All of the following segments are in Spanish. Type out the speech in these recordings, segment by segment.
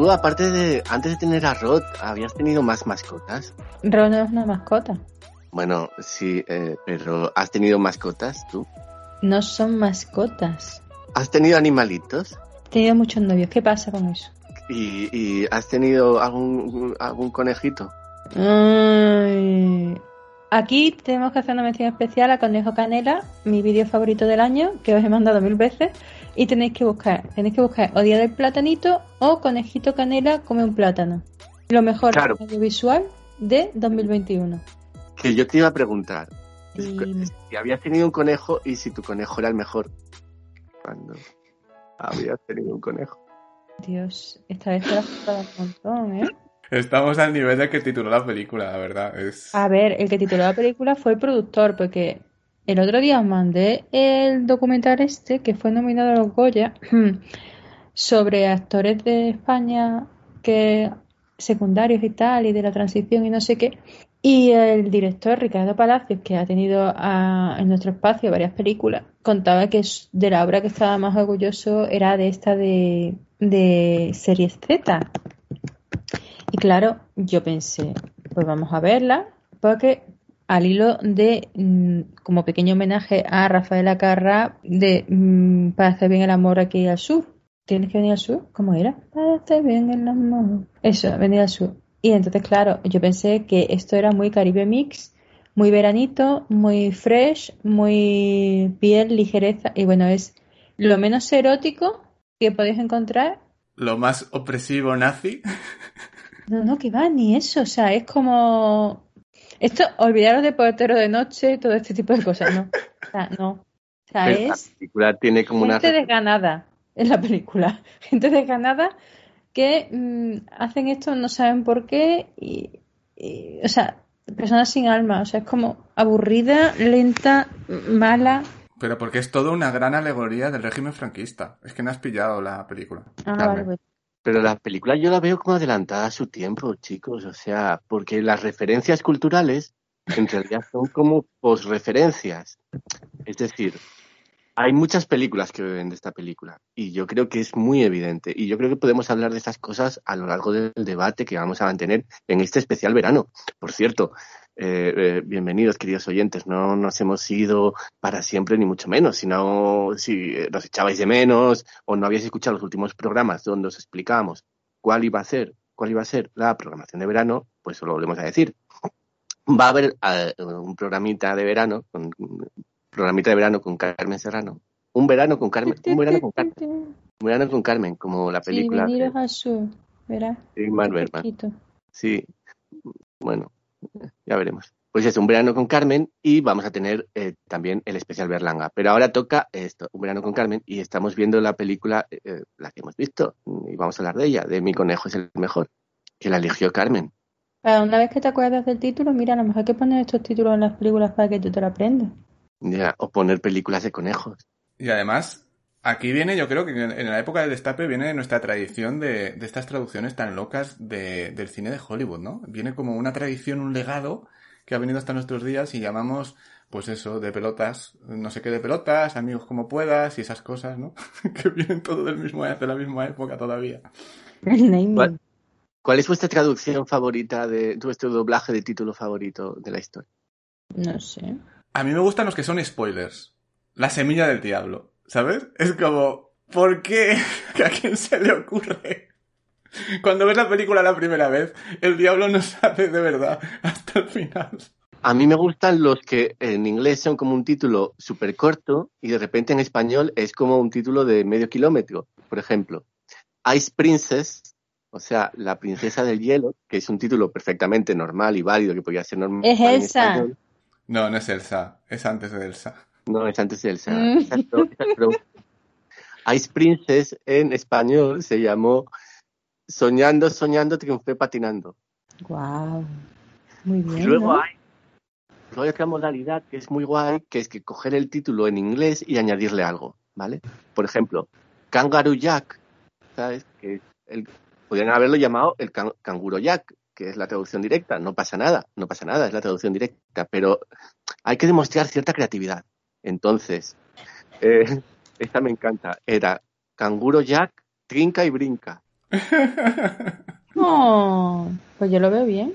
¿Tú, tú aparte de, antes de tener a Rod, ¿habías tenido más mascotas? Ron es una mascota. Bueno, sí, eh, pero ¿has tenido mascotas tú? No son mascotas. ¿Has tenido animalitos? He tenido muchos novios. ¿Qué pasa con eso? ¿Y, y has tenido algún, algún conejito? Ay. Aquí tenemos que hacer una mención especial a Conejo Canela, mi vídeo favorito del año, que os he mandado mil veces. Y tenéis que buscar, tenéis que buscar o Día del Platanito o Conejito Canela come un plátano. Lo mejor Claro. audiovisual de 2021. Que yo te iba a preguntar Y- si habías tenido un conejo y si tu conejo era el mejor. Cuando habías tenido un conejo. Dios, esta vez te la has un montón, ¿eh? Estamos al nivel de que tituló la película, la verdad. Es... A ver, el que tituló la película fue el productor, porque el otro día os mandé el documental este que fue nominado a los Goya sobre actores de España que secundarios y tal, y de la transición y no sé qué. Y el director Ricardo Palacios, que ha tenido en nuestro espacio varias películas, contaba que de la obra que estaba más orgulloso era de esta de, de Series Z. Y claro, yo pensé, pues vamos a verla, porque al hilo de, mm, como pequeño homenaje a Rafaela Carrà, de mm, Para hacer bien el amor aquí al sur. ¿Tienes que venir al sur? ¿Cómo era? Para hacer bien el amor. Eso, venir al sur. Y entonces, claro, yo pensé que esto era muy Caribe Mix, muy veranito, muy fresh, muy piel, ligereza. Y bueno, es lo menos erótico que podéis encontrar Lo más opresivo nazi. no, no, que va, ni eso. O sea, es como. Esto, olvidaros de portero de noche, todo este tipo de cosas, ¿no? O sea, no. O sea, Pero la es película tiene como una... gente desganada en la película. Gente desganada que mm, hacen esto, no saben por qué. Y, y, o sea, personas sin alma. O sea, es como aburrida, lenta, mala. Pero porque es toda una gran alegoría del régimen franquista. Es que no has pillado la película. Ah, vale, pues. Pero la película yo la veo como adelantada a su tiempo, chicos. O sea, porque las referencias culturales en realidad son como posreferencias. Es decir, hay muchas películas que beben de esta película y yo creo que es muy evidente. Y yo creo que podemos hablar de estas cosas a lo largo del debate que vamos a mantener en este especial verano. Por cierto, eh, eh, bienvenidos, queridos oyentes. No nos hemos ido para siempre, ni mucho menos. Si eh, nos echabais de menos o no habíais escuchado los últimos programas donde os explicábamos cuál iba a ser, cuál iba a ser la programación de verano, pues lo volvemos a decir. Va a haber eh, un programita de verano, con, un programita de verano con Carmen Serrano. Un verano con Carmen, un verano con Carmen, un verano con Carmen, como la Sí, película veniros de al sur. Sí, bueno, ya veremos. Pues es un verano con Carmen y vamos a tener eh, también el especial Berlanga. Pero ahora toca esto, un verano con Carmen y estamos viendo la película, eh, la que hemos visto, y vamos a hablar de ella, de Mi conejo es el mejor, que la eligió Carmen. Para una vez que te acuerdas del título, mira, a lo mejor hay que poner estos títulos en las películas para que tú te lo aprendas. Ya, o poner películas de conejos. Y además, aquí viene, yo creo que en la época del destape viene nuestra tradición de, de estas traducciones tan locas de- del cine de Hollywood, ¿no? Viene como una tradición, un legado que ha venido hasta nuestros días y llamamos, pues eso, de pelotas, no sé qué de pelotas, amigos como puedas y esas cosas, ¿no? que vienen todo del mismo, de la misma época todavía. ¿Cuál, cuál es vuestra traducción favorita de vuestro doblaje de título favorito de la historia? No sé. A mí me gustan los que son spoilers. La semilla del diablo, ¿sabes? Es como, ¿por qué? ¿A quién se le ocurre? Cuando ves la película la primera vez, el diablo no sale de verdad hasta el final. A mí me gustan los que en inglés son como un título súper corto y de repente en español es como un título de medio kilómetro. Por ejemplo, Ice Princess, o sea, la princesa del hielo, que es un título perfectamente normal y válido que podría ser normal. Es en Elsa. español. No, no es Elsa, es antes de Elsa. No, es antes de Elsa. Mm. Exacto, exacto. Ice Princess en español se llamó Soñando, soñando, triunfé patinando. Wow. Muy Y bien. luego ¿no? hay, luego hay otra modalidad que es muy guay, que es que coger el título en inglés y añadirle algo, ¿vale? Por ejemplo, Kangaroo Jack, ¿sabes? Que el, podrían haberlo llamado el can- Canguro Jack, que es la traducción directa. No pasa nada, no pasa nada, es la traducción directa, pero hay que demostrar cierta creatividad. Entonces, eh, esta me encanta. Era Canguro Jack, trinca y brinca. Oh, pues yo lo veo bien.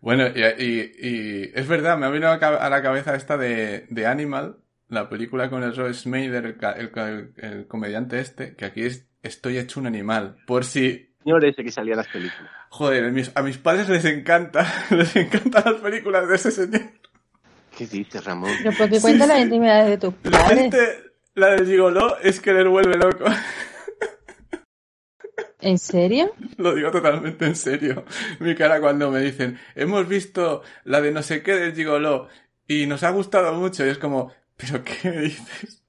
Bueno, y, y- y es verdad, me ha venido a la cabeza esta de, de Animal, la película con el Roy Snyder, el, ca- el el comediante este, que aquí es Estoy hecho un animal. Por si, Señor ese que salía en las películas. joder, a mis, a mis padres les encanta, les encantan las películas de ese señor. ¿Qué dices, Ramón? Pero porque cuenta sí. las intimidades de tus La gente, la del gigoló es que les vuelve loco. ¿En serio? Lo digo totalmente en serio. Mi cara cuando me dicen, hemos visto la de no sé qué del gigoló y nos ha gustado mucho y es como, ¿pero qué me dices?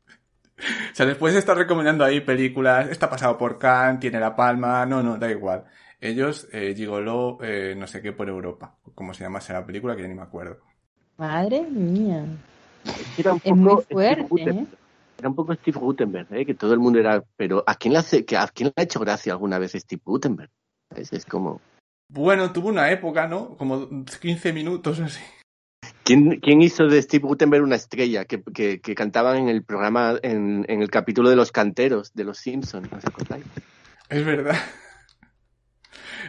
O sea, después estar recomendando ahí películas, está pasado por Cannes, tiene la palma, no, no, da igual. Ellos, eh, gigoló, eh, no sé qué por Europa, como se llamase la película que ya ni me acuerdo. Madre mía. Era un Es muy poco Steve fuerte, Gutenberg. ¿eh? Era un poco Steve Gutenberg, ¿eh? que todo el mundo era. Pero ¿a quién le, hace, que, ¿a quién le ha hecho gracia alguna vez Steve Gutenberg? Es, es como. Bueno, tuvo una época, ¿no? Como 15 minutos así. ¿Quién, quién hizo de Steve Gutenberg una estrella que, que, que cantaban en el programa, en, en el capítulo de los canteros de los Simpsons? ¿No os acordáis? Es verdad.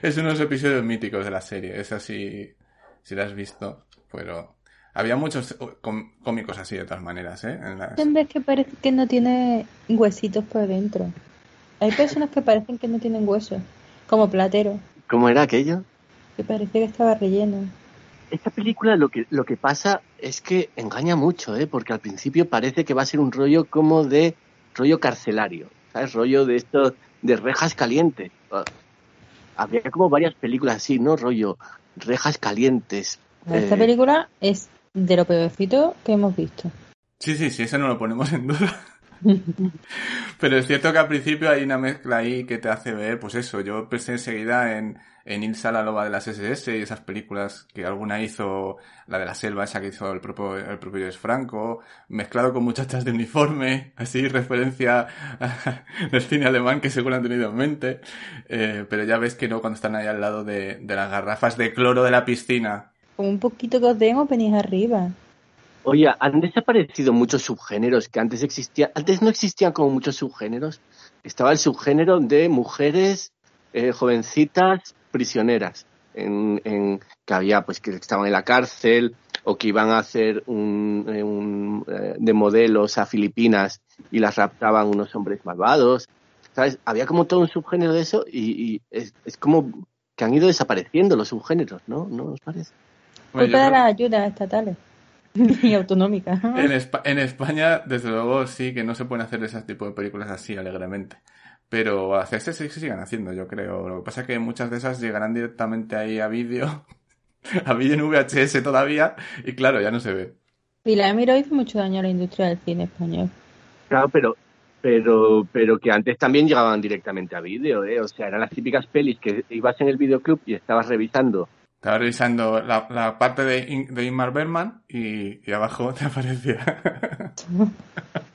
Es unos episodios míticos de la serie. Es así, si la has visto. Pero había muchos cómicos así de todas maneras, ¿eh? En las- Gutenberg que parece que no tiene huesitos por dentro. Hay personas que parecen que no tienen huesos. Como Platero, ¿Cómo era aquello? que parece que estaba relleno. Esta película lo que, lo que pasa es que engaña mucho, ¿eh? porque al principio parece que va a ser un rollo como de rollo carcelario, ¿sabes? Rollo de esto, de rejas calientes. Ah, Había como varias películas así, ¿no? Rollo rejas calientes. Esta Eh, película es de lo peorcito que hemos visto. Sí, sí, sí, eso no lo ponemos en duda. Pero es cierto que al principio hay una mezcla ahí que te hace ver, pues eso, yo pensé enseguida en, en Ilsa la loba de las SS y esas películas que alguna hizo, la de la selva, esa que hizo el propio, el propio Franco, mezclado con muchachas de uniforme, así referencia del cine alemán que seguro han tenido en mente, Eh, pero ya ves que no cuando están ahí al lado de, de las garrafas de cloro de la piscina. Con un poquito que os venís arriba. Oye, han desaparecido muchos subgéneros que antes existían. Antes no existían como muchos subgéneros. Estaba el subgénero de mujeres eh, jovencitas prisioneras, en, que había pues que estaban en la cárcel o que iban a hacer un, eh, un, eh, de modelos a Filipinas y las raptaban unos hombres malvados. ¿Sabes? Había como todo un subgénero de eso y, y es, es como que han ido desapareciendo los subgéneros, ¿no? ¿No os parece? Culpa de creo- las ayudas estatales y autonómicas. En, Espa- en España, desde luego, sí que no se pueden hacer ese tipo de películas así alegremente. Pero hacerse sí que se siguen haciendo, yo creo. Lo que pasa es que muchas de esas llegarán directamente ahí a vídeo, a vídeo en VHS todavía, y claro, ya no se ve. Pilar Miró hizo mucho daño a la industria del cine español. Claro, pero, pero, pero que antes también llegaban directamente a vídeo, ¿eh? O sea, eran las típicas pelis que ibas en el videoclub y estabas revisando. Estaba revisando la, la parte de, In- de Ingmar Bergman y, y abajo te aparecía.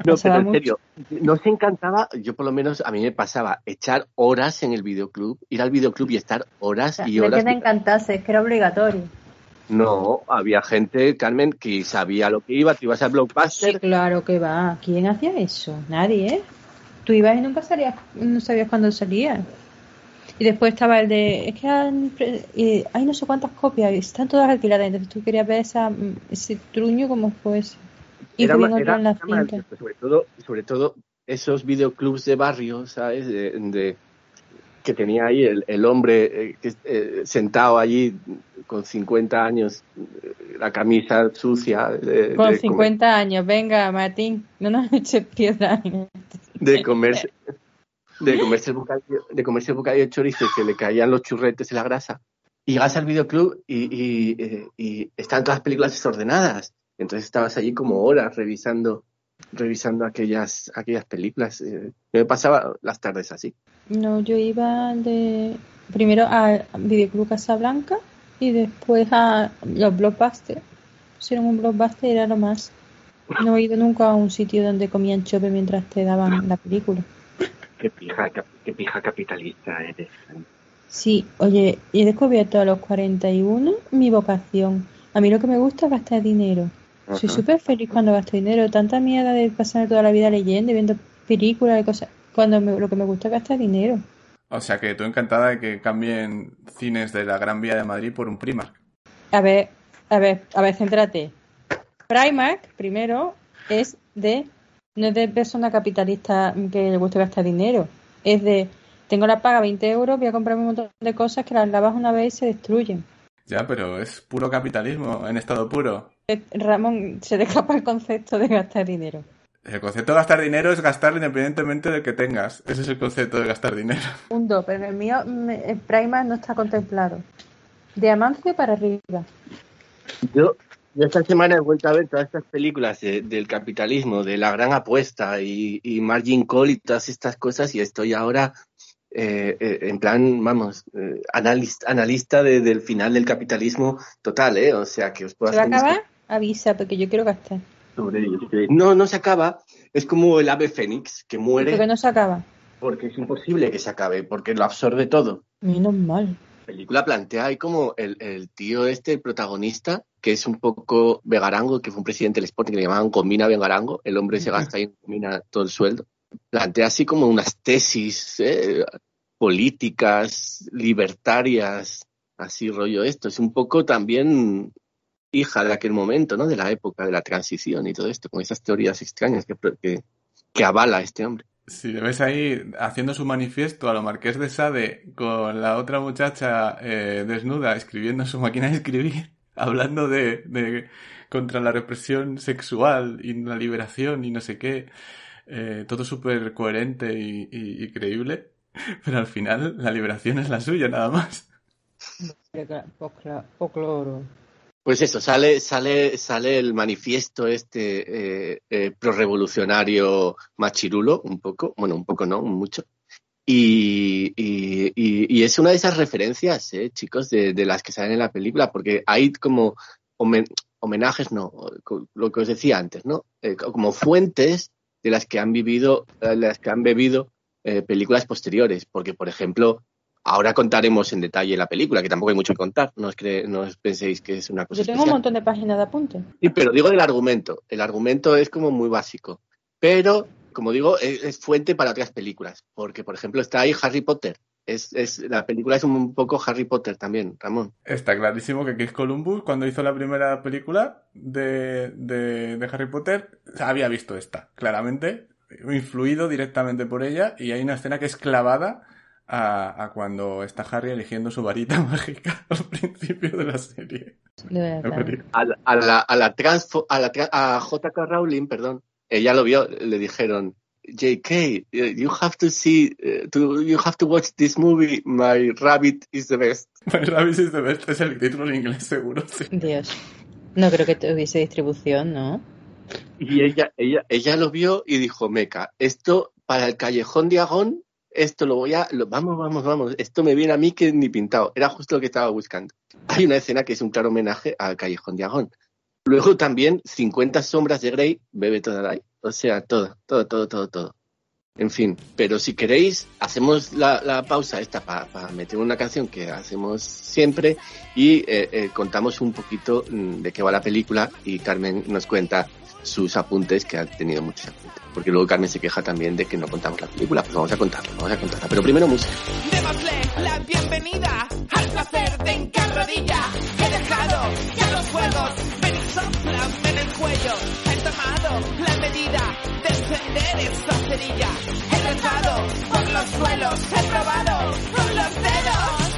No, pero en serio, nos encantaba, yo por lo menos a mí me pasaba echar horas en el videoclub, ir al videoclub y estar horas y No es horas. que te encantase, es que era obligatorio. No, había gente, Carmen, que sabía lo que iba, te ibas al Sí, blockbuster. claro que va. ¿Quién hacía eso? Nadie, ¿eh? Tú ibas y nunca salías, no sabías cuándo salía. Y después estaba el de, es que han eh, hay no sé cuántas copias, y están todas alquiladas, entonces tú querías ver esa, mm, ese truño como fuese. Era, Incluyendo era- la era maravilloso, sobre todo, sobre todo esos videoclubs de barrio, ¿sabes? De, de- que tenía ahí el, el hombre eh, que, eh, sentado allí con 50 años, eh, la camisa sucia. De, Con de 50 años, venga, Martín, no nos eches piedra. de comerse de comerse el bocadillo, de comerse el bocadillo de chorizo y que le caían los churretes en la grasa. Y llegas al videoclub y, y, eh, y están todas las películas desordenadas. Entonces estabas allí como horas revisando revisando aquellas aquellas películas. Eh, yo me pasaba las tardes así. No, yo iba de primero al Videoclub Casablanca y después a los blockbusters. Pusieron un blockbuster y era lo más. No he ido nunca a un sitio donde comían chope mientras te daban la película. Qué pija, qué pija capitalista eres. Sí, oye, he descubierto a los 41 mi vocación. A mí lo que me gusta es gastar dinero. Soy súper feliz cuando gasto dinero. Tanta mierda de pasarme toda la vida leyendo y viendo películas y cosas. Cuando me- lo que me gusta es gastar dinero. O sea que tú encantada de que cambien cines de la Gran Vía de Madrid por un Primark. A ver, a ver, a ver, céntrate. Primark, primero, es de. No es de persona capitalista que le guste gastar dinero. Es de. Tengo la paga 20 euros, voy a comprarme un montón de cosas que las lavas una vez y se destruyen. Ya, pero es puro capitalismo en estado puro. Ramón, se le escapa el concepto de gastar dinero. El concepto de gastar dinero es gastarlo independientemente del que tengas. Ese es el concepto de gastar dinero. Punto, pero en el mío, el Primark no está contemplado. De Amancio para arriba. Yo, yo esta semana he vuelto a ver todas estas películas de- del capitalismo, de la gran apuesta y, y margin call y todas estas cosas y estoy ahora eh, eh, en plan, vamos, eh, analista, analista de- del final del capitalismo total, ¿eh? O sea, que os puedo ¿Se va a acabar? Avisa, porque yo quiero gastar. sobre ello. No, no se acaba. Es como el ave fénix, que muere Porque no se acaba. porque es imposible que se acabe, porque lo absorbe todo. Menos mal. La película plantea ahí como el, el tío este, el protagonista, que es un poco vegarango, que fue un presidente del Sporting que le llamaban Comina Vegarango, el hombre se gasta ahí en Comina todo el sueldo. Plantea así como unas tesis eh, políticas, libertarias, así rollo esto. Es un poco también hija de aquel momento, ¿no? De la época de la transición y todo esto, con esas teorías extrañas que, que, que avala este hombre. Si le ves ahí haciendo su manifiesto a lo Marqués de Sade con la otra muchacha eh, desnuda escribiendo en su máquina de escribir, hablando de, de contra la represión sexual y la liberación y no sé qué, eh, todo súper coherente y, y- y creíble, pero al final la liberación es la suya nada más. Pues eso, sale, sale, sale el manifiesto este eh, eh, prorevolucionario machirulo, un poco, bueno, un poco no, mucho. Y, y, y- y es una de esas referencias, eh, chicos, de, de las que salen en la película, porque hay como homen- homenajes, no, lo que os decía antes, ¿no? Eh, co- como fuentes de las que han vivido, eh, de las que han bebido eh, películas posteriores, porque, por ejemplo, ahora contaremos en detalle la película, que tampoco hay mucho que contar, no os, cre- no os penséis que es una cosa Yo tengo un montón de páginas de apuntes. Sí, pero digo del argumento. El argumento es como muy básico. Pero, como digo, es, es fuente para otras películas. Porque, por ejemplo, está ahí Harry Potter. Es, es, la película es un poco Harry Potter también, Ramón. Está clarísimo que Chris Columbus, cuando hizo la primera película de, de, de Harry Potter, había visto esta, claramente, influido directamente por ella, y hay una escena que es clavada a, a cuando está Harry eligiendo su varita mágica al principio de la serie. De verdad. A la, a la, a la, transfo- a, la a J.K. Rowling, perdón, ella lo vio, le dijeron, J.K., you have to see, eh, to, you have to watch this movie, My Rabbit is the best. My Rabbit is the best es el título en inglés, seguro, sí. Dios. No creo que tuviese distribución, ¿no? Y ella, ella, ella lo vio y dijo, Meca, esto para el callejón de Agón, esto lo voy a, lo- vamos, vamos, vamos, esto me viene a mí que ni pintado. Era justo lo que estaba buscando. Hay una escena que es un claro homenaje al callejón de Agón. Luego también 50 sombras de Grey, bebe toda la, o sea, todo, todo, todo, todo, todo. En fin, pero si queréis, hacemos la, la pausa esta para meter una canción que hacemos siempre y eh, eh, contamos un poquito mm, de qué va la película y Carmen nos cuenta sus apuntes, que ha tenido muchos apuntes. Porque luego Carmen se queja también de que no contamos la película. Pues vamos a contarla, vamos a contarla. Pero primero música. Démosle la bienvenida al placer de encarrodilla. He dejado ya los juegos, sóplame en el cuello. He tomado la medida de encender esta cerilla. He rezado por los suelos, he probado con los dedos.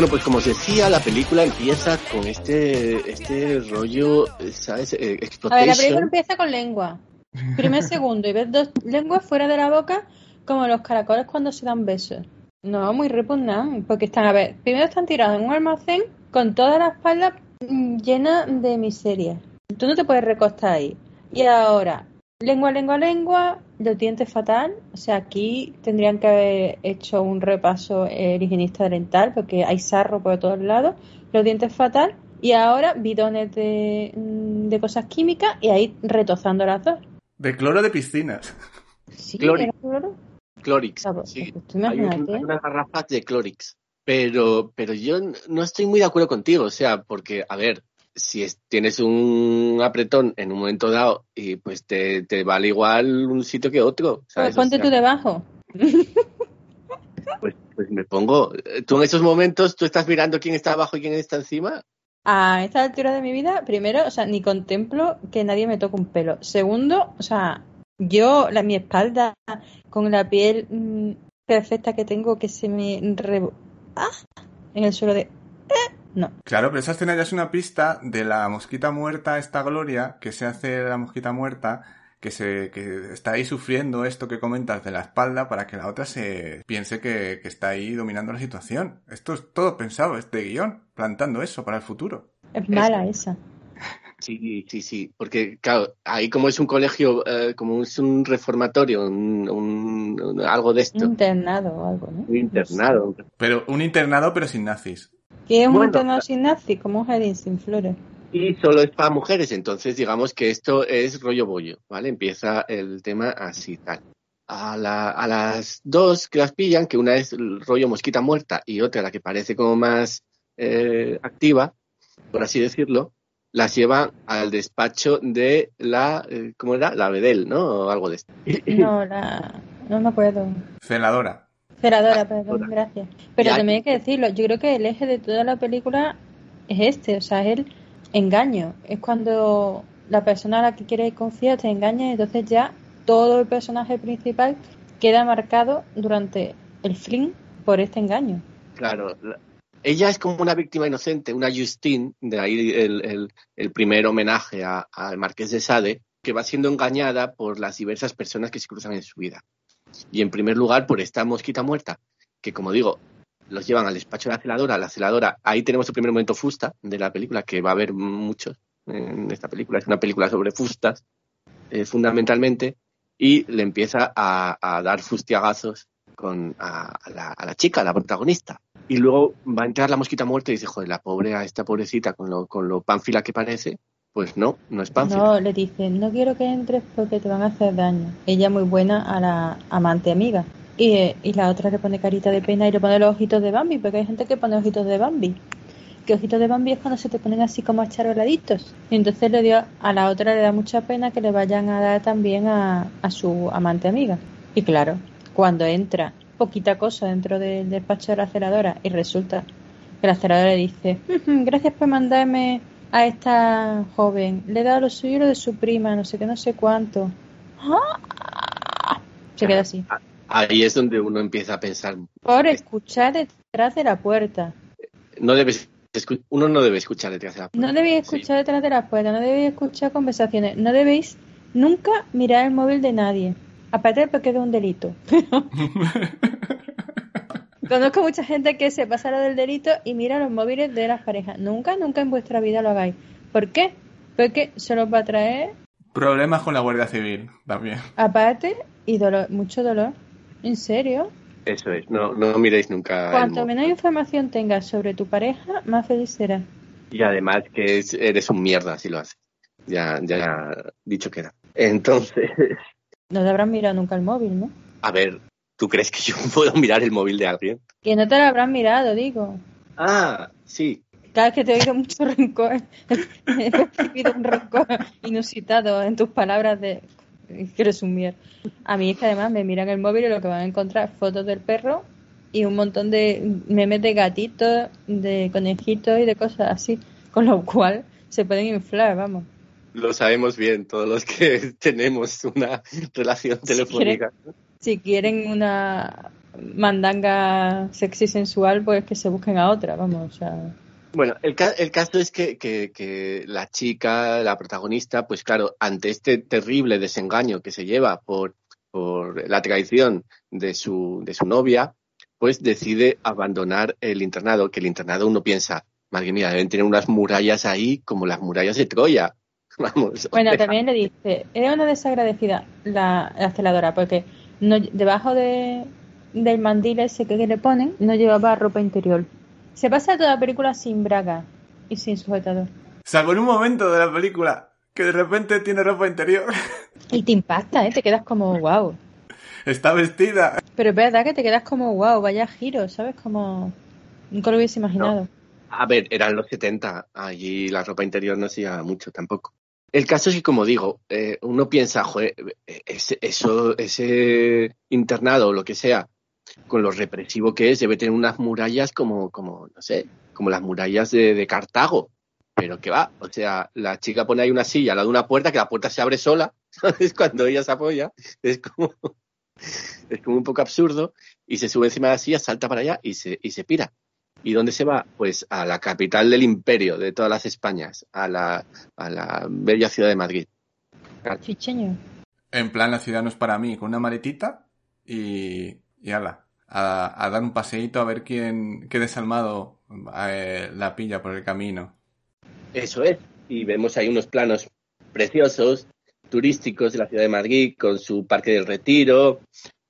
Bueno, pues como os decía, la película empieza con este, este rollo, ¿sabes? Eh, A ver, la película empieza con lengua. Primer segundo y ves dos lenguas fuera de la boca como los caracoles cuando se dan besos. No, muy repugnante, porque están, a ver, primero están tirados en un almacén con toda la espalda llena de miseria. Tú no te puedes recostar ahí. Y ahora, lengua, lengua, lengua, los dientes fatal. O sea, aquí tendrían que haber hecho un repaso eh, el higienista dental porque hay sarro por todos lados. Los dientes fatal. Y ahora bidones de, mm, de cosas químicas y ahí retozando las dos. De cloro de piscinas. Sí, Clori. era cloro. Clorix, Ah, pues, sí. pues tú Hay un- imagínate. hay unas garrafas de Clorix. Pero, pero yo no estoy muy de acuerdo contigo, o sea, porque, a ver, si es- tienes un apretón en un momento dado y pues te, te vale igual un sitio que otro, Pues ¿sabes? O ponte sea, tú debajo. pues, pues me pongo, tú en esos momentos, tú estás mirando quién está abajo y quién está encima. A esta altura de mi vida, primero, o sea, ni contemplo que nadie me toque un pelo. Segundo, o sea, yo, la, mi espalda, con la piel mm, perfecta que tengo, que se me re... ¡Ah! en el suelo de... ¡Eh! No. Claro, pero esa escena ya es una pista de la mosquita muerta, esta Gloria, que se hace de la mosquita muerta, que se que está ahí sufriendo esto que comentas de la espalda para que la otra se piense que, que está ahí dominando la situación. Esto es todo pensado, este guion, plantando eso para el futuro. Es mala esa. Sí, sí, sí, porque claro, ahí como es un colegio, eh, como es un reformatorio, un, un- un- algo de esto, Internado o algo, ¿no? un internado. Pero un internado pero sin nazis. Que es un Bueno, sin nazi, como un jardín sin flores. Y solo es para mujeres, entonces digamos que esto es rollo bollo, ¿vale? Empieza el tema así, tal. A, la- a las dos que las pillan, que una es el rollo mosquita muerta y otra la que parece como más eh, activa, por así decirlo, las llevan al despacho de la, eh, ¿cómo era? La Bedel, ¿no? O algo de esto. No, la... no me acuerdo. Celadora. Ceradora, Ah, perdón, gracias. Pero también hay que decirlo, yo creo que el eje de toda la película es este, o sea, es el engaño. Es cuando la persona a la que quieres confiar te engaña y entonces ya todo el personaje principal queda marcado durante el film por este engaño. Claro, la- ella es como una víctima inocente, una Justine, de ahí el, el- el primer homenaje al Marqués de Sade, que va siendo engañada por las diversas personas que se cruzan en su vida. Y en primer lugar por esta mosquita muerta, que como digo, los llevan al despacho de la celadora, la celadora, ahí tenemos el primer momento fusta de la película, que va a haber muchos en esta película, es una película sobre fustas, eh, fundamentalmente, y le empieza a, dar fustiagazos con, a, la, chica, a la protagonista. Y luego va a entrar la mosquita muerta y dice, joder, la pobre, a esta pobrecita, con lo, con lo pánfila que parece, pues no, no es. No, le dicen, no quiero que entres porque te van a hacer daño. Ella muy buena a la amante amiga. Y, eh, y la otra le pone carita de pena y le pone los ojitos de Bambi, porque hay gente que pone ojitos de Bambi. Que ojitos de Bambi es cuando se te ponen así como acharoladitos. Y entonces le dio, a la otra le da mucha pena que le vayan a dar también a, a su amante amiga. Y claro, cuando entra poquita cosa dentro del despacho de la celadora y resulta que la celadora le dice, "Ujú, gracias por mandarme a esta joven, le he dado lo suyo y lo de su prima, no sé qué, no sé cuánto. ¡Ah! Se queda así. Ahí es donde uno empieza a pensar, Por escuchar detrás de la puerta. no debes uno no debe escuchar detrás de la puerta. No debéis Sí. escuchar detrás de las puertas, no debéis escuchar conversaciones, no debéis nunca mirar el móvil de nadie. Aparte porque es un delito. Conozco mucha gente que se pasa lo del delito y mira los móviles de las parejas. Nunca, nunca en vuestra vida lo hagáis. ¿Por qué? Porque solo va a traer Problemas con la Guardia Civil también. aparte y dolor, mucho dolor. ¿En serio? Eso es, no, no miréis nunca. Cuanto menos información tengas sobre tu pareja, más feliz serás. Y además que es- eres un mierda si lo haces. Ya, ya dicho queda. Entonces, No te habrás mirado nunca el móvil, ¿no? a ver, ¿tú crees que yo puedo mirar el móvil de alguien? Que no te lo habrás mirado, digo. Ah, sí. Cada vez que te oigo mucho rencor, he percibido un rencor inusitado en tus palabras de un mierda. A mí es que además me miran el móvil y lo que van a encontrar es fotos del perro y un montón de memes de gatitos, de conejitos y de cosas así, con lo cual se pueden inflar, vamos. Lo sabemos bien, todos los que tenemos una relación telefónica. Si quieren una mandanga sexy sensual, pues que se busquen a otra, vamos, o sea... Bueno, el, ca- el caso es que, que- que la chica, la protagonista, pues claro, ante este terrible desengaño que se lleva por, por la traición de su, de su novia, pues decide abandonar el internado, que el internado uno piensa, madre mía, deben tener unas murallas ahí como las murallas de Troya. Vamos. Bueno, también le dice, era una desagradecida la, la celadora, porque no, debajo de, del mandil ese que, que le ponen, no llevaba ropa interior. Se pasa toda la película sin braga y sin sujetador. Salvo en un momento de la película que de repente tiene ropa interior. Y te impacta, ¿eh? Te quedas como, wow. Está vestida. Pero es verdad que te quedas como, wow, vaya giro, ¿sabes? Como... Nunca lo hubiese imaginado. A ver, eran los 70, allí la ropa interior no se llevaba mucho tampoco. El caso es que, como digo, eh, uno piensa, joder, ese, eso, ese internado o lo que sea, con lo represivo que es, debe tener unas murallas como, como no sé, como las murallas de, de Cartago. Pero que va, o sea, la chica pone ahí una silla al lado de una puerta, que la puerta se abre sola, ¿sabes? Cuando ella se apoya, es como, es como un poco absurdo, y se sube encima de la silla, salta para allá y se, y se pira. ¿Y dónde se va? Pues a la capital del imperio de todas las Españas, a la, a la bella ciudad de Madrid. Chicheño. En plan, la ciudad no es para mí, con una maletita y. y ala. A, a dar un paseíto a ver quién, qué desalmado eh, la pilla por el camino. Eso es. Y vemos ahí unos planos preciosos, turísticos de la ciudad de Madrid, con su parque del retiro,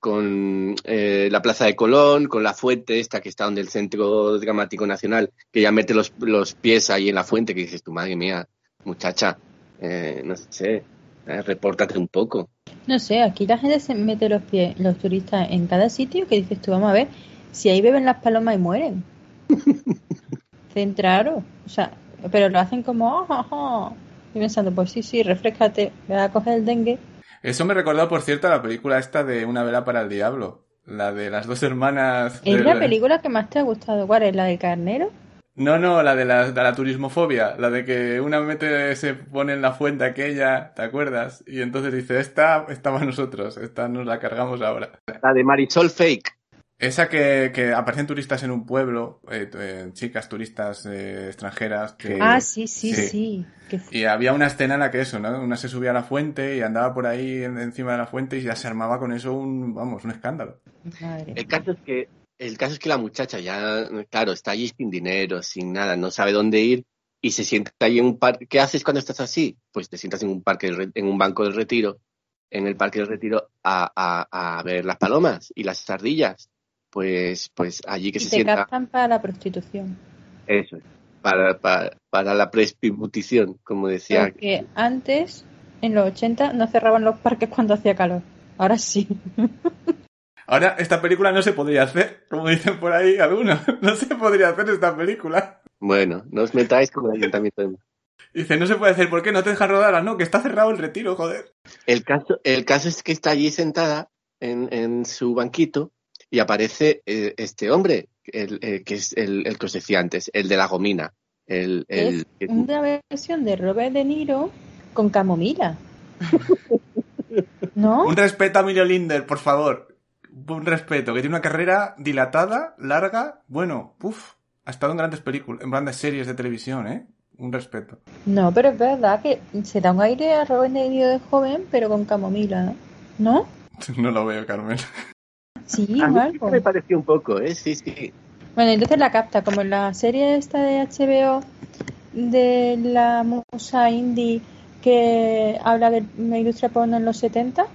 con eh, la plaza de Colón, con la fuente esta que está donde el Centro Dramático Nacional, que ya mete los, los pies ahí en la fuente, que dices, tu madre mía, muchacha, eh, no sé, eh, repórtate un poco. No sé, aquí la gente se mete los pies, los turistas, en cada sitio que dices tú, vamos a ver, si ahí beben las palomas y mueren. Centraro. O sea, pero lo hacen como, oh, oh, oh. Y pensando, pues sí, sí, refrescate, voy a coger el dengue. Eso me recordó, por cierto, a la película esta de Una vela para el diablo. La de las dos hermanas. ¿Es de- la película que más te ha gustado? ¿Cuál es? ¿La de Carnero? No, no, la de la, de la turismofobia. La de que una mete, se pone en la fuente aquella, ¿te acuerdas? Y entonces dice, esta estaba nosotros, esta nos la cargamos ahora. La de Marisol Fake. Esa que, que aparecen turistas en un pueblo, eh, eh, chicas turistas eh, extranjeras. Que, ah, sí, sí, sí. Y había una escena en la que eso, ¿no? Una se subía a la fuente y andaba por ahí en- encima de la fuente y ya se armaba con eso un, vamos, un escándalo. Madre. El caso es que el caso es que la muchacha ya, claro, está allí sin dinero, sin nada, no sabe dónde ir y se sienta ahí en un parque. ¿Qué haces cuando estás así? Pues te sientas en un parque, en un banco del retiro, en el parque del retiro a, a, a ver las palomas y las ardillas. Pues, pues allí que Y se te sienta. captan para la prostitución. Eso es. Para, para, para la presbiputición, como decía. Porque antes, en los 80, no cerraban los parques cuando hacía calor. Ahora sí. Ahora, esta película no se podría hacer, como dicen por ahí algunos. No se podría hacer esta película. Bueno, no os metáis con el ayuntamiento de Dice, no se puede hacer, ¿por qué? No te dejan rodar, Ah, no, que está cerrado el retiro, joder. El caso, el caso es que está allí sentada en, en su banquito y aparece eh, este hombre, el, el que es el, el que os decía antes, el de la gomina. El, el, es una versión de Robert De Niro con camomila. ¿No? Un respeto a Emilio Linder, por favor. Un respeto, que tiene una carrera dilatada, larga. Bueno, uff, Ha estado en grandes películas, en grandes series de televisión, ¿eh? Un respeto. No, pero es verdad que se da un aire a Robert De Niro de joven, pero con camomila, ¿no? ¿No? No lo veo, Carmen. Sí, A mí algo. me pareció un poco, ¿eh? Sí, sí. Bueno, entonces la capta, como en la serie esta de HBO de la musa indie que habla de la industria porno en los 70,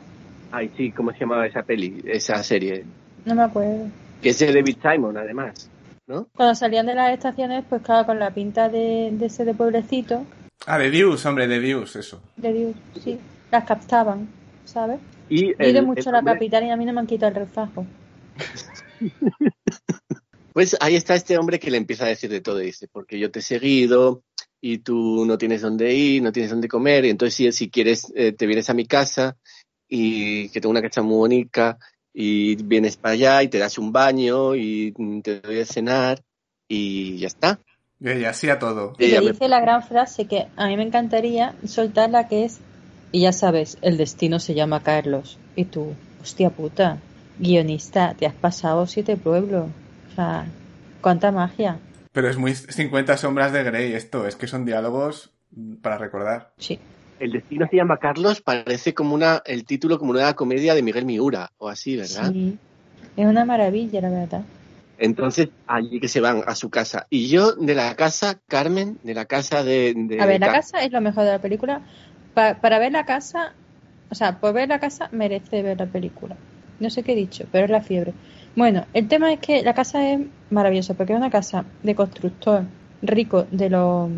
Ay, sí, ¿cómo se llamaba esa peli, esa serie? no me acuerdo. Que es de David Simon, además, ¿no? Cuando salían de las estaciones, pues claro, con la pinta de, de ese de pueblecito, Ah, de Views, hombre, de Views, eso. de Dios, sí, las captaban, ¿sabes? Y el- mucho el a la capital y a mí no me han quitado el refajo. Pues ahí está este hombre que le empieza a decir de todo, dice, porque yo te he seguido y tú no tienes dónde ir, no tienes dónde comer, y entonces si, si quieres eh, te vienes a mi casa y que tengo una casa muy bonita y vienes para allá y te das un baño y te doy de cenar y ya está. Y ella así a todo. Y Ella le me- dice la gran frase que a mí me encantaría soltar la que es, y ya sabes, el destino se llama Carlos. Y tú, hostia puta, guionista, te has pasado siete pueblos. O sea, cuánta magia. Pero es muy 50 sombras de Grey esto, es que son diálogos para recordar. Sí. El destino se llama Carlos, parece como una, el título como una comedia de Miguel Miura o así, ¿verdad? Sí. Es una maravilla, la verdad. Entonces, allí que se van a su casa. Y yo de la casa, Carmen, de la casa de... de A ver, la Car- casa es lo mejor de la película. Pa- para ver la casa, o sea, por ver la casa merece ver la película. No sé qué he dicho, pero es la fiebre. Bueno, el tema es que la casa es maravillosa porque es una casa de constructor rico de los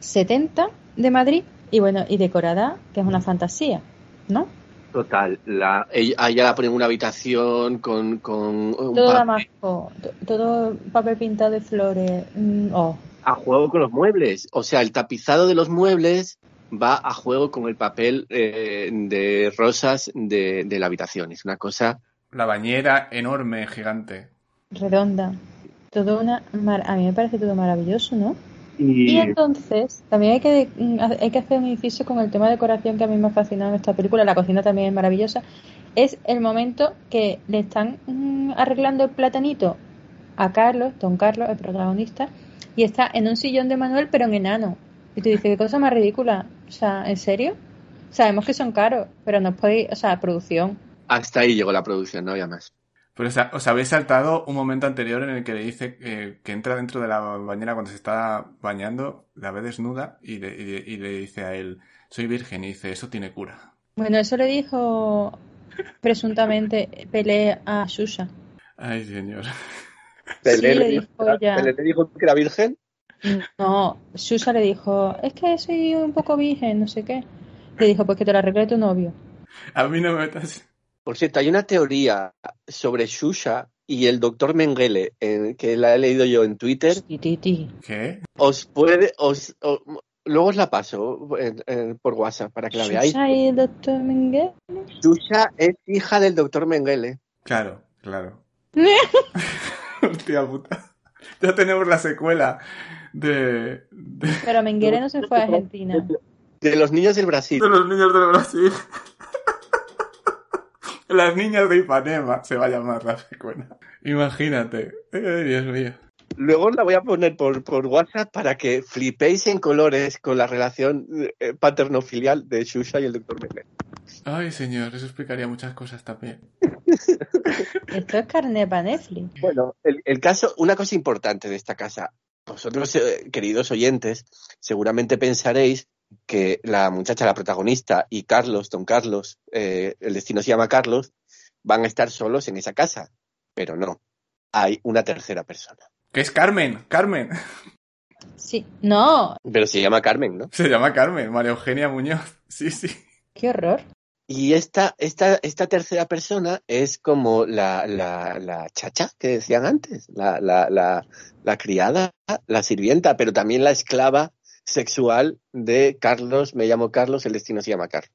70 de Madrid y bueno, y decorada, que es una fantasía, ¿no? Total, la, ella, la ponen en una habitación con, con un Todo damasco, to- todo papel pintado de flores. mm, oh, a juego con los muebles. O sea, el tapizado de los muebles va a juego con el papel eh, de rosas de, de la habitación. Es una cosa... La bañera enorme, gigante. redonda. Todo una mar- a mí me parece todo maravilloso, ¿no? Y, Y entonces, también hay que, mm, hay que hacer un inciso con el tema de decoración que a mí me ha fascinado en esta película. La cocina también es maravillosa. Es el momento que le están mm, arreglando el platanito a Carlos, don Carlos, el protagonista, y está en un sillón de Manuel, pero en enano. Y tú dices, qué cosa más ridícula. O sea, ¿en serio? Sabemos que son caros, pero no podéis, o sea, producción. hasta ahí llegó la producción, no había más. Pero o sea, os habéis saltado un momento anterior en el que le dice eh, que entra dentro de la bañera cuando se está bañando, la ve desnuda y le, y- y le dice a él, soy virgen, y dice, eso tiene cura. Bueno, eso le dijo presuntamente Pelé a Susha. Ay, señor. Sí, le le dijo ella. Pelé le dijo que era virgen. No, Susa le dijo, es que soy un poco virgen, no sé qué. Le dijo, pues que te la arregle tu novio. A mí no me metas... Por cierto, hay una teoría sobre Shusha y el doctor Mengele, eh, que la he leído yo en Twitter. ¿Qué? Os puede, os, luego os la paso en- en- por WhatsApp para que la veáis. Susha y el doctor Mengele. Shusha es hija del doctor Mengele. Claro, claro. Hostia puta. Ya tenemos la secuela de, de, Pero Mengele no se fue a Argentina. De los niños del Brasil. de los niños del Brasil. Las niñas de Ipanema se va a llamar la secuela. Imagínate. Ay, Dios mío. Luego la voy a poner por, por WhatsApp para que flipéis en colores con la relación eh, paterno-filial de Shusha y el doctor Mengele. Ay, señor, eso explicaría muchas cosas también. Esto es carne para Netflix. Bueno, el, el caso, una cosa importante de esta casa. Vosotros, eh, queridos oyentes, seguramente pensaréis que la muchacha, la protagonista, y Carlos, don Carlos, eh, el destino se llama Carlos, van a estar solos en esa casa. Pero no, hay una tercera persona. Que es Carmen, Carmen. Sí. No, Pero se llama Carmen, ¿no? Se llama Carmen, María Eugenia Muñoz. Sí, sí. qué horror. Y esta, esta, esta tercera persona es como la, la, la chacha que decían antes, la, la, la, la criada, la sirvienta, pero también la esclava sexual de Carlos, me llamo Carlos, el destino se llama Carlos.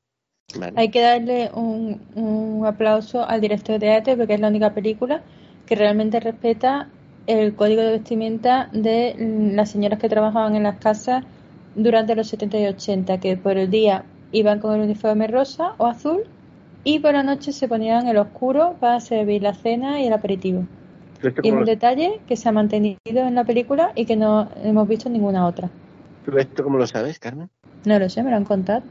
Hay que darle un, aplauso al director de arte porque es la única película que realmente respeta el código de vestimenta de las señoras que trabajaban en las casas durante los 70 y 80, que por el día iban con el uniforme rosa o azul y por la noche se ponían el oscuro para servir la cena y el aperitivo. ¿Tú esto, Y un lo, detalle que se ha mantenido en la película y que no hemos visto en ninguna otra. tú esto cómo lo sabes, Carmen? No lo sé, me lo han contado.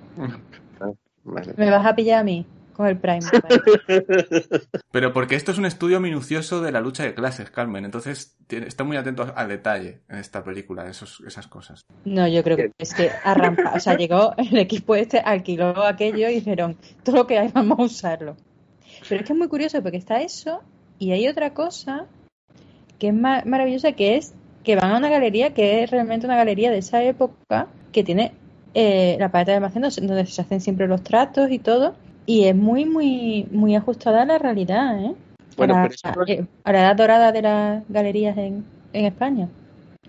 Vale. Me vas a pillar a mí con el Prime. Pero porque esto es un estudio minucioso de la lucha de clases, Carmen. Entonces, tiene- está muy atento al detalle en esta película, esos, esas cosas. No, yo creo que es que arranca, o sea, llegó el equipo este, alquiló aquello y dijeron, todo lo que hay vamos a usarlo. Pero es que es muy curioso porque está eso y hay otra cosa que es ma- maravillosa que es que van a una galería que es realmente una galería de esa época que tiene eh, la paleta de almacén donde se hacen siempre los tratos y todo y es muy muy muy ajustada a la realidad, ¿eh? Bueno, a, pero eso no- eh, a la edad dorada de las galerías en, en España.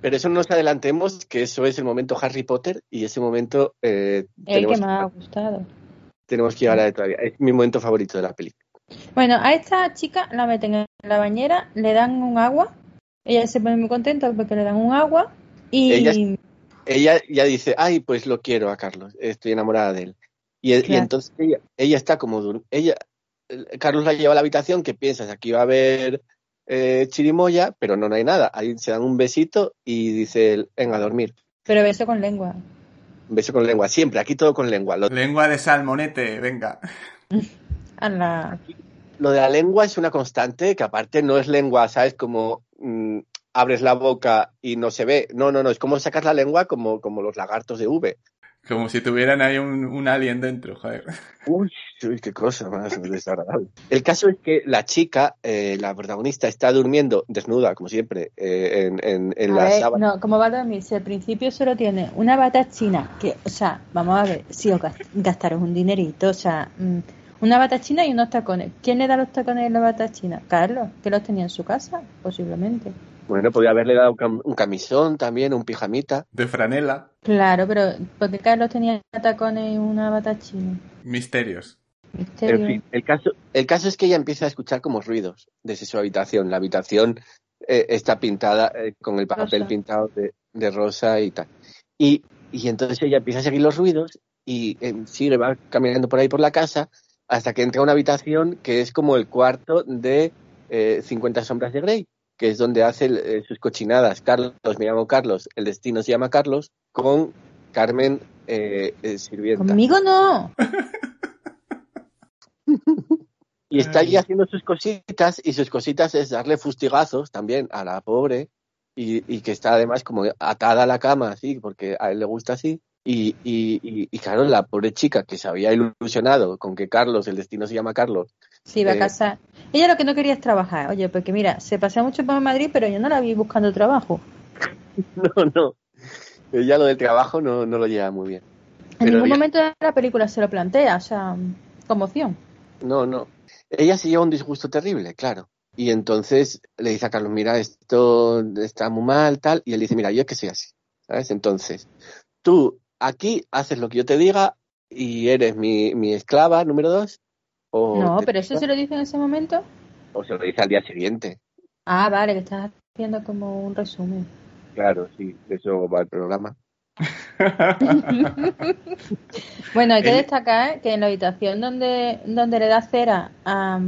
Pero eso no nos adelantemos, que eso es el momento Harry Potter y ese momento eh, El que más ha gustado. tenemos que llevar a todavía. Es mi momento favorito de la película. Bueno, a esta chica la meten en la bañera, le dan un agua, ella se pone muy contenta porque le dan un agua y Ella- Ella ya dice, ay, pues lo quiero a Carlos, estoy enamorada de él. Y, entonces ella, ella está como dur- ella Carlos la lleva a la habitación que piensas aquí va a haber eh, chirimoya, pero no, no hay nada. Ahí se dan un besito y dice, él, venga a dormir. pero beso con lengua. Beso con lengua, siempre, aquí todo con lengua. Lo, Lengua de salmonete, venga. A la... lo de la lengua es una constante, que aparte no es lengua, ¿sabes? Como mm, abres la boca y no se ve. No, no, no, es como sacas la lengua como, como los lagartos de V. Como si tuvieran ahí un, un alien dentro, joder. Uy, uy, qué cosa más desagradable. El caso es que la chica, eh, la protagonista, está durmiendo desnuda, como siempre, eh, en, en, en A la ver, sábana. no, ¿cómo va a dormir? Si al principio solo tiene una bata china, que, o sea, vamos a ver, si os gas- gastaros un dinerito, o sea, mm, una bata china y unos tacones. ¿Quién le da los tacones a la bata china? Carlos, que los tenía en su casa, posiblemente. Bueno, podría haberle dado un cam- un camisón también, un pijamita. De franela. Claro, pero porque Carlos tenía tacones y una bata china. Misterios. Misterio. En fin, el caso, el caso es que ella empieza a escuchar como ruidos desde su habitación. La habitación eh, está pintada eh, con el papel Rosa. pintado de, de rosa y tal. Y, y entonces ella empieza a seguir los ruidos y eh, sigue, va caminando por ahí por la casa hasta que entra a una habitación que es como el cuarto de eh, 50 sombras de Grey, que es donde hace eh, sus cochinadas. Carlos, me llamo Carlos, el destino se llama Carlos, con Carmen eh, eh, sirvienta. Conmigo no. Y está allí haciendo sus cositas y sus cositas es darle fustigazos también a la pobre y, y que está además como atada a la cama así porque a él le gusta así. Y, y, y, y claro, la pobre chica que se había ilusionado con que Carlos, el destino se llama Carlos, Sí, va a Eh, casa. Ella lo que no quería es trabajar. Oye, porque mira, se pasea mucho por Madrid, pero yo no la vi buscando trabajo. no, no, ella lo del trabajo no, no lo lleva muy bien. En Pero ningún momento de la película se lo plantea, o sea, como opción. No, no. Ella se lleva un disgusto terrible, claro. Y entonces le dice a Carlos, mira, esto está muy mal, tal. Y él dice, mira, yo es que soy así, ¿sabes? Entonces, tú aquí haces lo que yo te diga y eres mi, mi esclava número dos. O No, pero eso se lo dice en ese momento. O se lo dice al día siguiente. Ah, vale, que estás haciendo como un resumen. Claro, sí, de eso va el programa. Bueno, hay que destacar que en la habitación donde, donde le da cera a,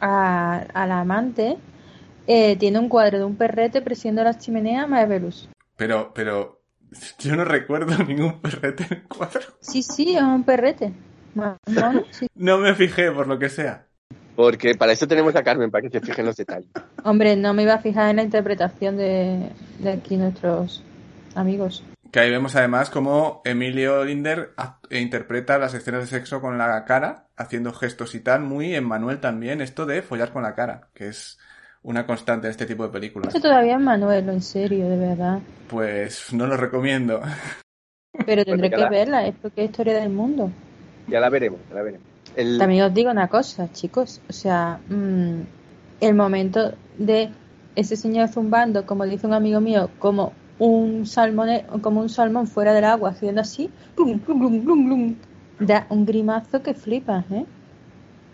a, a la amante, eh, tiene un cuadro de un perrete presidiendo la chimenea Maebelus. Pero, pero, yo no recuerdo ningún perrete en el cuadro. Sí, sí, es un perrete. Sí. No me fijé, por lo que sea. Porque para eso tenemos a Carmen, para que se fijen los detalles. Hombre, no me iba a fijar en la interpretación de, de aquí nuestros amigos. Que ahí vemos además cómo Emilio Linder act- e interpreta las escenas de sexo con la cara, haciendo gestos y tal, muy en Manuel también, esto de follar con la cara, que es una constante en este tipo de películas. Eso todavía es Manuel, en serio, de verdad. Pues no lo recomiendo. Pero tendré que la- verla, es porque es historia del mundo. Ya la veremos, ya la veremos. El- También os digo una cosa, chicos. O sea, mm, el momento de ese señor zumbando, como dice un amigo mío, como un salmón, como un salmón fuera del agua, haciendo así, plum, plum, plum, plum, plum, da un grimazo que flipas, ¿eh?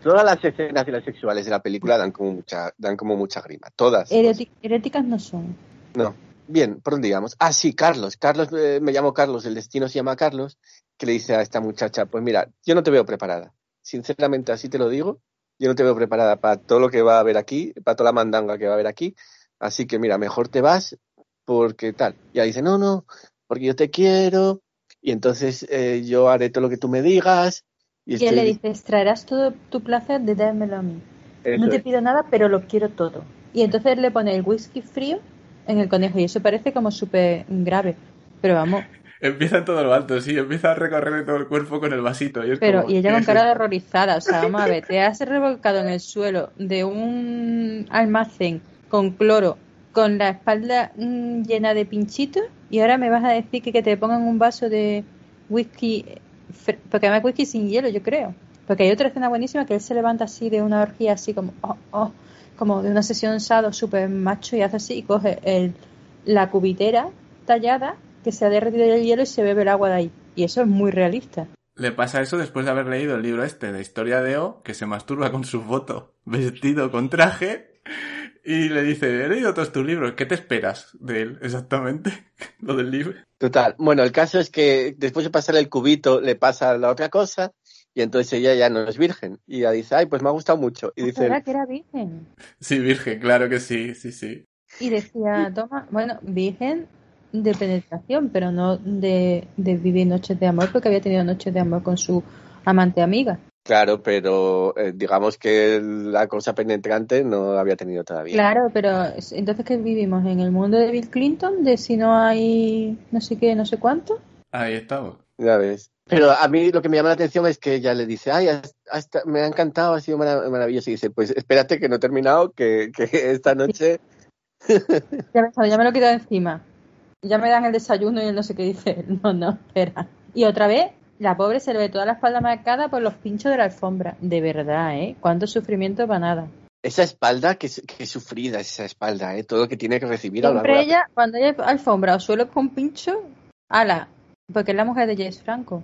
Todas las escenas de las sexuales de la película dan como mucha, dan como mucha grima. Todas. Eróticas no son. No. Bien, ¿por dónde íbamos? Ah, sí, Carlos. Carlos, eh, me llamo Carlos, el destino se llama Carlos, que le dice a esta muchacha, pues mira, yo no te veo preparada. Sinceramente, así te lo digo. yo no te veo preparada para todo lo que va a haber aquí, para toda la mandanga que va a haber aquí, así que mira, mejor te vas porque tal. Y ella dice, no, no, porque yo te quiero y entonces eh, yo haré todo lo que tú me digas. Y, Y él le dice, traerás todo tu placer de dármelo a mí. Eso No te es. pido nada, pero lo quiero todo. Y entonces le pone el whisky frío en el conejo y eso parece como súper grave. Pero vamos, Empieza en todo lo alto, sí, empieza a recorrerle todo el cuerpo con el vasito. Y, es pero como, y ella ¿qué con cara horrorizada. O sea, vamos a ver, te has revolcado en el suelo de un almacén con cloro, con la espalda mm, llena de pinchitos y ahora me vas a decir que, que te pongan un vaso de whisky, porque además whisky sin hielo, yo creo. Porque hay otra escena buenísima que él se levanta así de una orgía, así como, oh, oh, como de una sesión sado súper macho y hace así y coge el, la cubitera tallada que se ha derretido el hielo y se bebe el agua de ahí. Y eso es muy realista. Le pasa eso después de haber leído el libro este de Historia de O, que se masturba con su foto, vestido con traje, y le dice, he leído todos tus libros, ¿qué te esperas de él exactamente? Lo del libro. Total. Bueno, el caso es que después de pasar el cubito le pasa la otra cosa y entonces ella ya no es virgen. Y ella dice, ay, pues me ha gustado mucho. Y dice, Era que era virgen. Sí, virgen, claro que sí, sí, sí. Y decía, toma, bueno, virgen de penetración, pero no de, de vivir noches de amor, porque había tenido noches de amor con su amante amiga. Claro, pero eh, digamos que la cosa penetrante no la había tenido todavía. Claro, pero es- entonces que vivimos en el mundo de Bill Clinton, de si no hay no sé qué, no sé cuánto. Ahí estamos. Ya ves. Pero a mí lo que me llama la atención es que ella le dice, ay, has- hasta, me ha encantado, ha sido marav- maravilloso. Y dice, pues espérate que no he terminado, que, que esta noche... Ya me, ya me lo he quitado encima. Ya me dan el desayuno y él no sé qué dice. No, no, espera. Y otra vez, la pobre se le ve toda la espalda marcada por los pinchos de la alfombra. De verdad, ¿eh? Cuánto sufrimiento para nada. Esa espalda, que, que sufrida es esa espalda, ¿eh? Todo lo que tiene que recibir a Siempre de la- ella, cuando hay alfombra o suelo con pincho, ala, porque es la mujer de James Franco.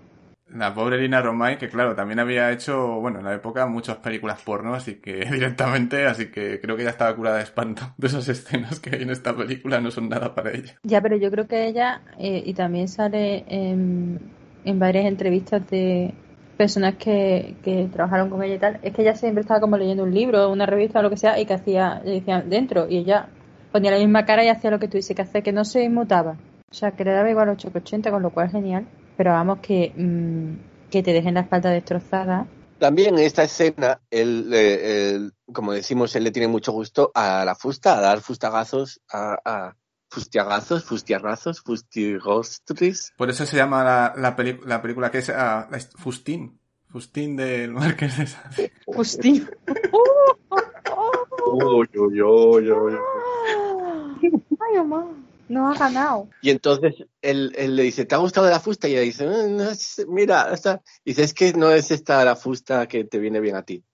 La pobre Lina Romay, que claro, también había hecho, bueno, en la época muchas películas porno, así que directamente, así que creo que ya estaba curada de espanto de esas escenas que hay en esta película, no son nada para ella. Ya, pero yo creo que ella, eh, y también sale en, en varias entrevistas de personas que, que trabajaron con ella y tal, es que ella siempre estaba como leyendo un libro, una revista o lo que sea, y que hacía, le decían dentro, y ella ponía la misma cara y hacía lo que tú que hace, que no se inmutaba. O sea, que le daba igual 880, con lo cual genial. Pero vamos, que, mm, que te dejen la espalda destrozada. También en esta escena, eh, como decimos, él le tiene mucho gusto a la fusta, a dar fustagazos, a fustiagazos, fustiarrazos, fustigostris. Por eso se llama la, la, la película que es ah, est- Fustín. Fustín del Marqués de Sade. Hostia. Uy, uy, uy, uy. Ay, mamá, no ha ganado. Y entonces él, él le dice, ¿te ha gustado la fusta? Y ella dice, "Eh, no es- mira, esta... Y dice, es que no es esta la fusta que te viene bien a ti.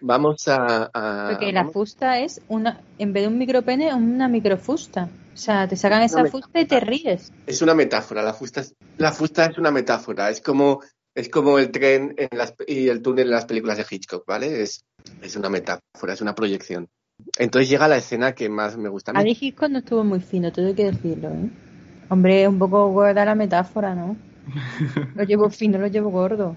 Vamos a... a- Porque la vamos- fusta es una, en vez de un micropene, una microfusta. O sea, te sacan esa fusta y te ríes. Es una metáfora, la fusta es, la fusta es una metáfora, es como, es como el tren en las, y el túnel en las películas de Hitchcock, ¿vale? Es, es una metáfora, es una proyección. Entonces llega la escena que más me gusta a mí. Hitchcock no estuvo muy fino, todo hay que decirlo, ¿eh? Hombre, un poco gorda la metáfora, ¿no? Lo llevo fino, lo llevo gordo.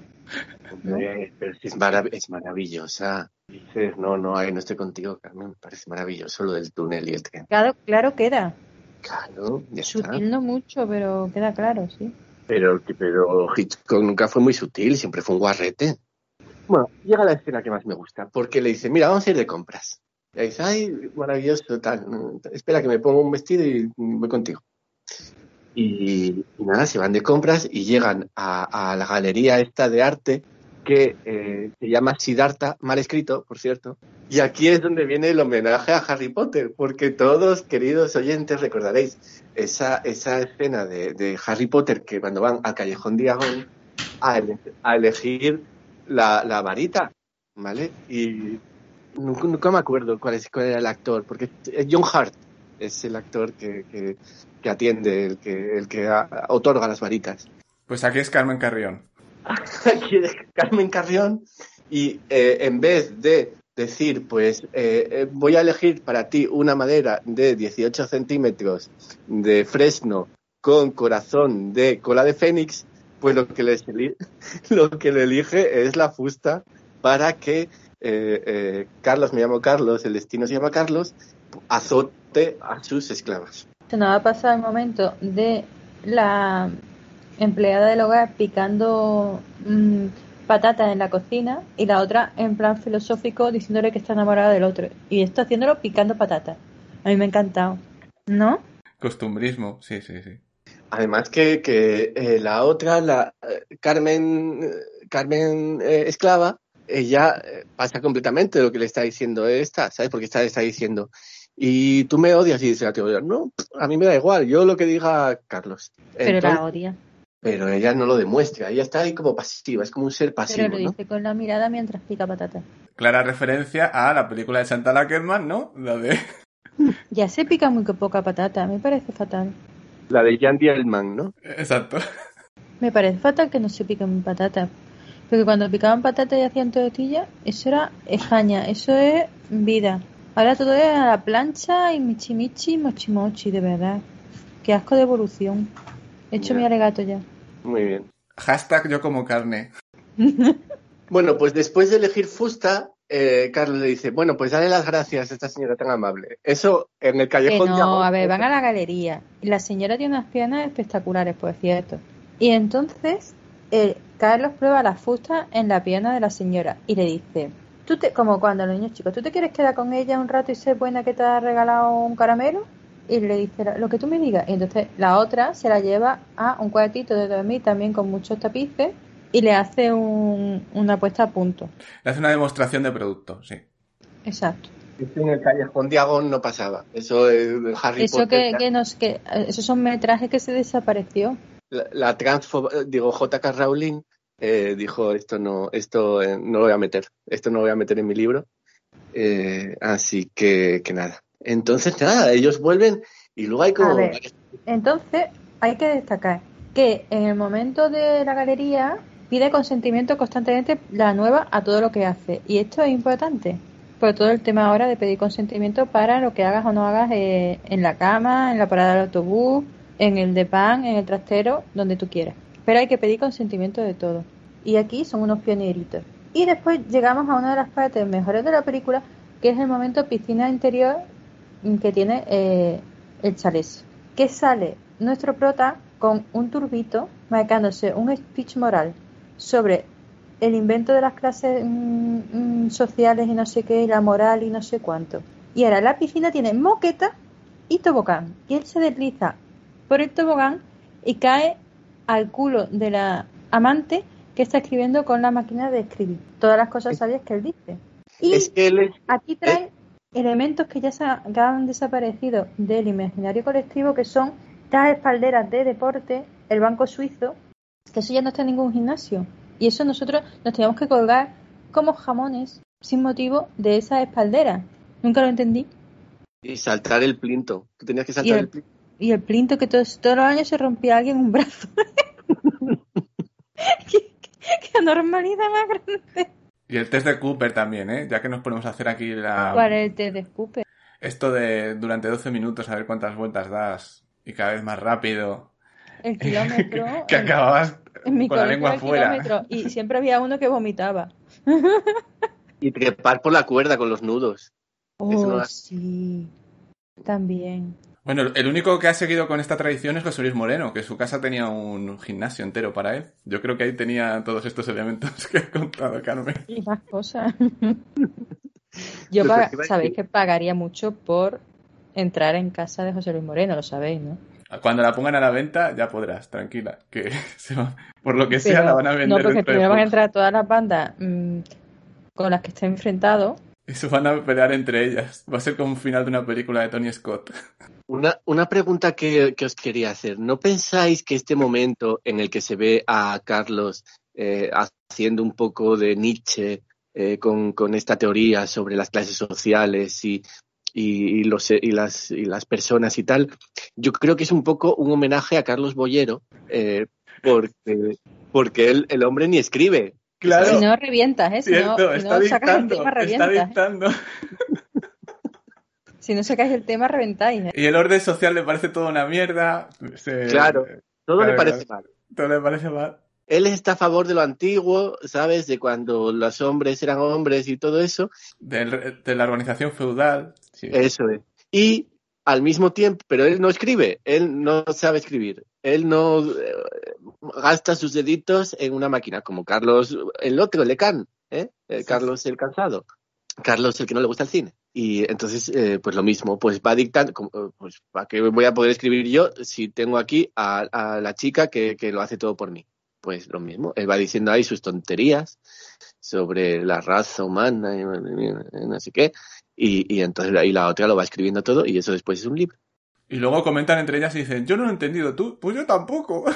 Es, marav- es maravillosa. Dices, no, no, ahí no estoy contigo, Carmen, me parece maravilloso lo del túnel y el tren. Claro, claro queda. Claro, ya está. Sutil no mucho, pero queda claro, sí. Pero, pero Hitchcock nunca fue muy sutil, siempre fue un guarrete. Bueno, llega la escena que más me gusta, porque le dice, mira, vamos a ir de compras. Y dice, ay, maravilloso, tal. Espera que me pongo un vestido y voy contigo. Y, y nada, se van de compras y llegan a, a la galería esta de arte que eh, se llama Siddhartha, mal escrito, por cierto. Y aquí es donde viene el homenaje a Harry Potter, porque todos, queridos oyentes, recordaréis esa, esa escena de, Harry Potter que cuando van al Callejón Diagon a, ele- a elegir la, varita, ¿vale? Y nunca, me acuerdo cuál, es, cuál era el actor, porque John Hart es el actor que, que, atiende, el que, el que otorga las varitas. Pues aquí es Carmen Carrión. Aquí es Carmen Carrión y eh, en vez de decir, pues eh, eh, voy a elegir para ti una madera de 18 centímetros de fresno con corazón de cola de fénix, pues lo que, lo que le elige es la fusta para que Carlos, me llamo Carlos, el destino se llama Carlos, azote a sus esclavas. Se nos va a pasar el momento de la empleada del hogar picando mm, patatas en la cocina y la otra en plan filosófico diciéndole que está enamorada del otro. Y esto haciéndolo picando patatas. A mí me ha encantado. ¿No? Costumbrismo, sí, sí, sí. Además que, que eh, la otra, la eh, Carmen, eh, Carmen eh, esclava, ella pasa completamente de lo que le está diciendo esta, ¿sabes? Porque esta le está diciendo, y tú me odias y dice la teoría, no, a mí me da igual, yo lo que diga Carlos. Pero Entonces- la odia. Pero ella no lo demuestra, ella está ahí como pasiva, es como un ser pasivo, Pero lo ¿no? dice con la mirada mientras pica patatas. Clara referencia a la película de Santa Lackerman, ¿no? La de... Ya se pica muy poca patata, me parece fatal. La de Jan Dielman, ¿no? Exacto. Me parece fatal que no se piquen patatas. Porque cuando picaban patatas y hacían tortillas, eso era España, eso es vida. Ahora todo es a la plancha y michi michi, mochi mochi, de verdad. Qué asco de evolución. He hecho mi alegato ya. Muy bien. Hashtag yo como carne. Bueno, pues después de elegir fusta, eh, Carlos le dice, bueno, pues dale las gracias a esta señora tan amable. Eso en el Que callejón de no, a ver, van a la galería. Y la señora tiene unas piernas espectaculares, por cierto. Y entonces, eh, Carlos prueba la fusta en la pierna de la señora y le dice, tú te, como cuando los niños chicos, ¿tú te quieres quedar con ella un rato y ser buena que te ha regalado un caramelo? Y le dice, lo que tú me digas. Y entonces la otra se la lleva a un cuartito de dormir también con muchos tapices y le hace un- una puesta a punto. Le hace una demostración de producto, sí. Exacto. Eso en el callejón de Agón no pasaba. Eso es de Harry Eso Potter. que, que nos, que, eh, esos son metrajes que se desapareció. La, la transfo- digo, J.K. Rowling eh, dijo, esto no, esto eh, no lo voy a meter. Esto no lo voy a meter en mi libro. Eh, así que, que nada. Entonces, nada, ellos vuelven y luego hay como... A ver. Entonces, hay que destacar que en el momento de la galería pide consentimiento constantemente la nueva a todo lo que hace. Y esto es importante. Por todo el tema ahora de pedir consentimiento para lo que hagas o no hagas eh, en la cama, en la parada del autobús, en el de pan, en el trastero, donde tú quieras. Pero hay que pedir consentimiento de todo. Y aquí son unos pioneritos. Y después llegamos a una de las partes mejores de la película, que es el momento piscina interior que tiene eh, el chalés. Que sale nuestro prota con un turbito marcándose un speech moral sobre el invento de las clases mm, mm, sociales y no sé qué, y la moral y no sé cuánto. Y ahora la piscina tiene moqueta y tobogán. Y él se desliza por el tobogán y cae al culo de la amante que está escribiendo con la máquina de escribir. Todas las cosas sabias que él dice. Y Es que él es... aquí trae elementos que ya se han, que han desaparecido del imaginario colectivo, que son las espalderas de deporte, el banco suizo, que eso ya no está en ningún gimnasio. Y eso nosotros nos teníamos que colgar como jamones sin motivo de esas espalderas. Nunca lo entendí. Y saltar el plinto. Tú tenías que Y saltar el- el plinto. Y el plinto que todos, todos los años se rompía alguien un brazo. ¿Qué, qué, qué anormalidad más grande. Y el test de Cooper también, ¿eh? Ya que nos ponemos a hacer aquí la... ¿Cuál es el test de escupe? Esto de durante 12 minutos a ver cuántas vueltas das y cada vez más rápido. El kilómetro. Que acababas En mi con la lengua era el afuera. kilómetro, Y siempre había uno que vomitaba. Y trepar por la cuerda con los nudos. No Oh, sí. También. Bueno, el único que ha seguido con esta tradición es José Luis Moreno, que su casa tenía un gimnasio entero para él. Yo creo que ahí tenía todos estos elementos que ha contado Carmen. Y más cosas. Yo sabéis que pagaría mucho por entrar en casa de José Luis Moreno, lo sabéis, ¿no? Cuando la pongan a la venta ya podrás, tranquila, que se va- por lo que sea Pero- la van a vender. no, porque primero van a entrar todas las bandas mm, con las que esté enfrentado. Y se van a pelear entre ellas. Va a ser como un final de una película de Tony Scott. Una, una pregunta que, que os quería hacer. ¿No pensáis que este momento en el que se ve a Carlos eh, haciendo un poco de Nietzsche eh, con, con esta teoría sobre las clases sociales y, y, los, y, las, y las personas y tal, yo creo que es un poco un homenaje a Carlos Bollero, eh, porque, porque él, el hombre ni escribe. Claro. Si no, revientas, ¿eh? Si no, si está no sacas el tema, revientas. dictando. Si no sacáis el tema, reventáis. ¿eh? Y el orden social le parece toda una mierda. Se- Claro. Todo Claro, le parece claro. mal. Todo le parece mal. él está a favor de lo antiguo, ¿sabes? De cuando los hombres eran hombres y todo eso. De la organización feudal. Sí. Eso es. Y al mismo tiempo, pero él no escribe, él no sabe escribir, él no eh, gasta sus deditos en una máquina, como Carlos, el otro, el Lecan, ¿eh? Eh, Carlos el cansado, Carlos el que no le gusta el cine. Y entonces, eh, pues lo mismo, pues va dictando, eh, pues ¿para qué voy a poder escribir yo si tengo aquí a, a la chica que, que lo hace todo por mí? Pues lo mismo, él va diciendo ahí sus tonterías sobre la raza humana y no sé qué, y, y entonces ahí la otra lo va escribiendo todo y eso después es un libro. Y luego comentan entre ellas y dicen, yo no lo he entendido, tú, pues yo tampoco.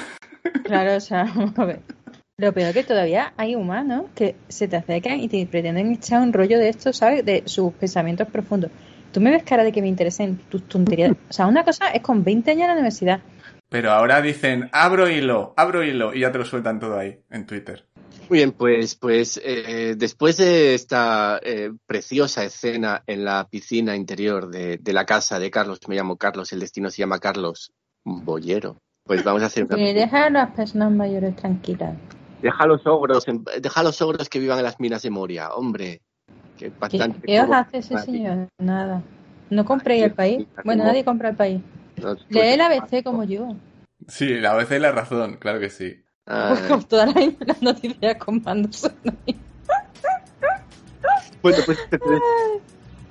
Claro, o sea, vamos a ver. Lo peor que todavía hay humanos que se te acercan y te pretenden echar un rollo de esto, ¿sabes? De sus pensamientos profundos. Tú me ves cara de que me interesen tus tonterías. O sea, una cosa es con 20 años en la universidad. Pero ahora dicen, abro hilo, abro hilo, y ya te lo sueltan todo ahí, en Twitter. Muy bien, pues, pues eh, después de esta eh, preciosa escena en la piscina interior de, de la casa de Carlos, me llamo Carlos, el destino se llama Carlos Bollero, pues vamos a hacer una... Que deja a las personas mayores tranquilas. Deja a los ogros, deja a los ogros que vivan en las minas de Moria, hombre. Que ¿Qué, bastante qué os como- hace ese señor? Nada. ¿No compréis el país? Bueno, Como- nadie compra el país. No, Lee el ABC como yo. Sí, a veces la razón, claro que sí. Todas las, noticias con mandos. bueno, pues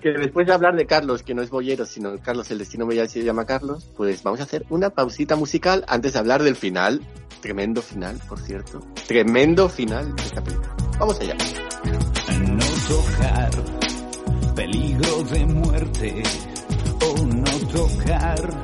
que después de hablar de Carlos, que no es bollero, sino Carlos, el destino me se llama Carlos, pues vamos a hacer una pausita musical antes de hablar del final. Tremendo final, por cierto. Tremendo final de esta película. Vamos allá. no tocar, peligro de muerte, o no tocar,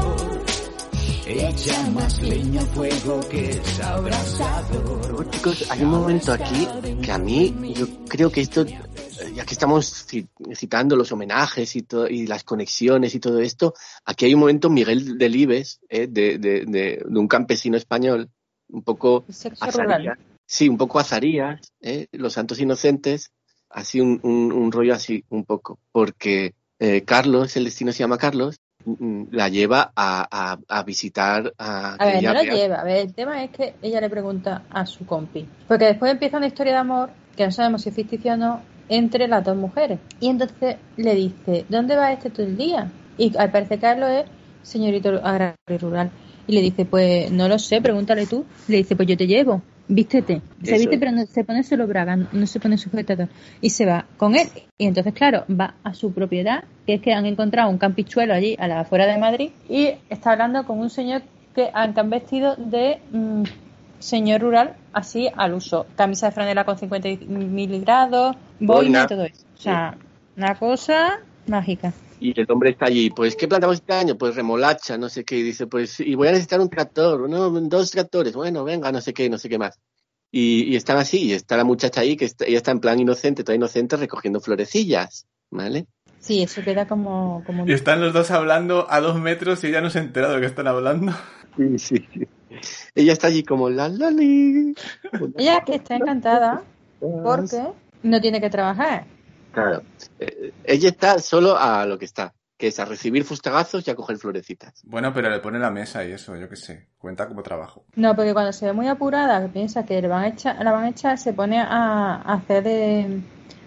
Echa más leña al fuego que es abrasador. Chicos, hay un momento aquí que a mí, yo creo que esto, eh, ya que estamos ci- citando los homenajes y, to- y las conexiones y todo esto, aquí hay un momento Miguel Delibes, eh, de, de, de, de un campesino español, un poco azarías, sí, un poco azarías, eh, los santos inocentes, así un, un, un rollo así, un poco, porque eh, Carlos, el destino se llama Carlos, la lleva a, a, a visitar a... A ver, no la lleva. A ver, el tema es que ella le pregunta a su compi. Porque después empieza una historia de amor, que no sabemos si es ficticia o no, entre las dos mujeres. Y entonces le dice, ¿dónde va este todo el día? Y al parecer Carlos es señorito agrario rural. Y le dice, pues no lo sé, pregúntale tú. Le dice, pues yo te llevo, vístete. Se Eso viste, pero no, se pone solo braga, no se pone sujetador. Y se va con él. Y entonces, claro, va a su propiedad, que es que han encontrado un campichuelo allí a la afuera de Madrid. Y está hablando con un señor que han, que han vestido de mm, señor rural, así al uso. Camisa de franela con 50 mil grados, boina Boina. y todo eso. O sea, una cosa mágica. Y el hombre está allí, pues, ¿qué plantamos este año? Pues remolacha, no sé qué, y dice, pues, y voy a necesitar un tractor, no, dos tractores, bueno, venga, no sé qué, no sé qué más. Y, y están así, y está la muchacha ahí, que está, ella está en plan inocente, toda inocente, recogiendo florecillas, ¿vale? Sí, eso queda como, Y están los dos hablando a dos metros y ella no se ha enterado de que están hablando. Sí, sí, sí. Ella está allí como la lali. Ella que está encantada porque no tiene que trabajar. Claro. Eh, ella está solo a lo que está, que es a recibir fustagazos y a coger florecitas. Bueno, pero le pone la mesa y eso, yo qué sé. Cuenta como trabajo. No, porque cuando se ve muy apurada, que piensa que le van a echar, la van a echar, se pone a, a hacer de,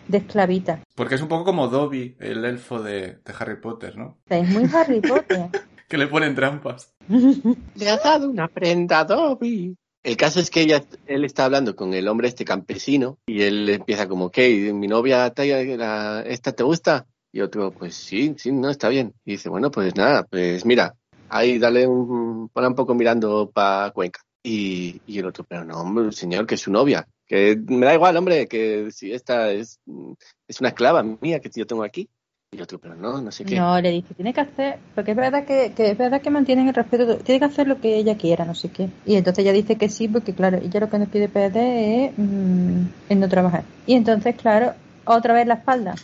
de esclavita. Porque es un poco como Dobby, el elfo de, de Harry Potter, ¿no? Es muy Harry Potter. Que le ponen trampas. Le ha dado una prenda, Dobby. El caso es que ella, él está hablando con el hombre este campesino y él empieza como, ¿qué? ¿Mi novia la- esta te gusta? Y otro, pues sí, sí, no, está bien. Y dice, bueno, pues nada, pues mira, ahí dale un, un poco mirando para Cuenca. Y, y el otro, pero no, hombre, señor, que es su novia. Que me da igual, hombre, que si esta es, es una esclava mía que yo tengo aquí. Y el otro, pero no, no sé qué. No, le dice, tiene que hacer, porque es verdad que, que es verdad que mantienen el respeto, tiene que hacer lo que ella quiera, no sé qué. Y entonces ella dice que sí, porque claro, ella lo que nos pide PD es, mm, no trabajar. Y entonces, claro, otra vez la espalda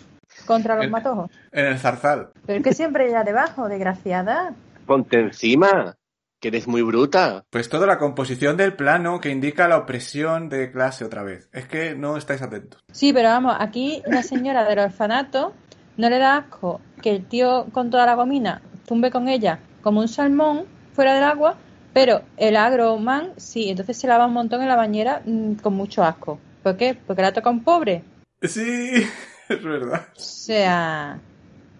contra los matojos. En el zarzal. Pero es que siempre ella debajo, desgraciada. Ponte encima, que eres muy bruta. Pues toda la composición del plano que indica la opresión de clase otra vez. Es que no estáis atentos. Sí, pero vamos, aquí la señora del orfanato no le da asco que el tío con toda la gomina tumbe con ella como un salmón fuera del agua, pero el agroman sí, entonces se lava un montón en la bañera mm, con mucho asco. ¿Por qué? Porque la toca un pobre. Sí, es verdad. O sea,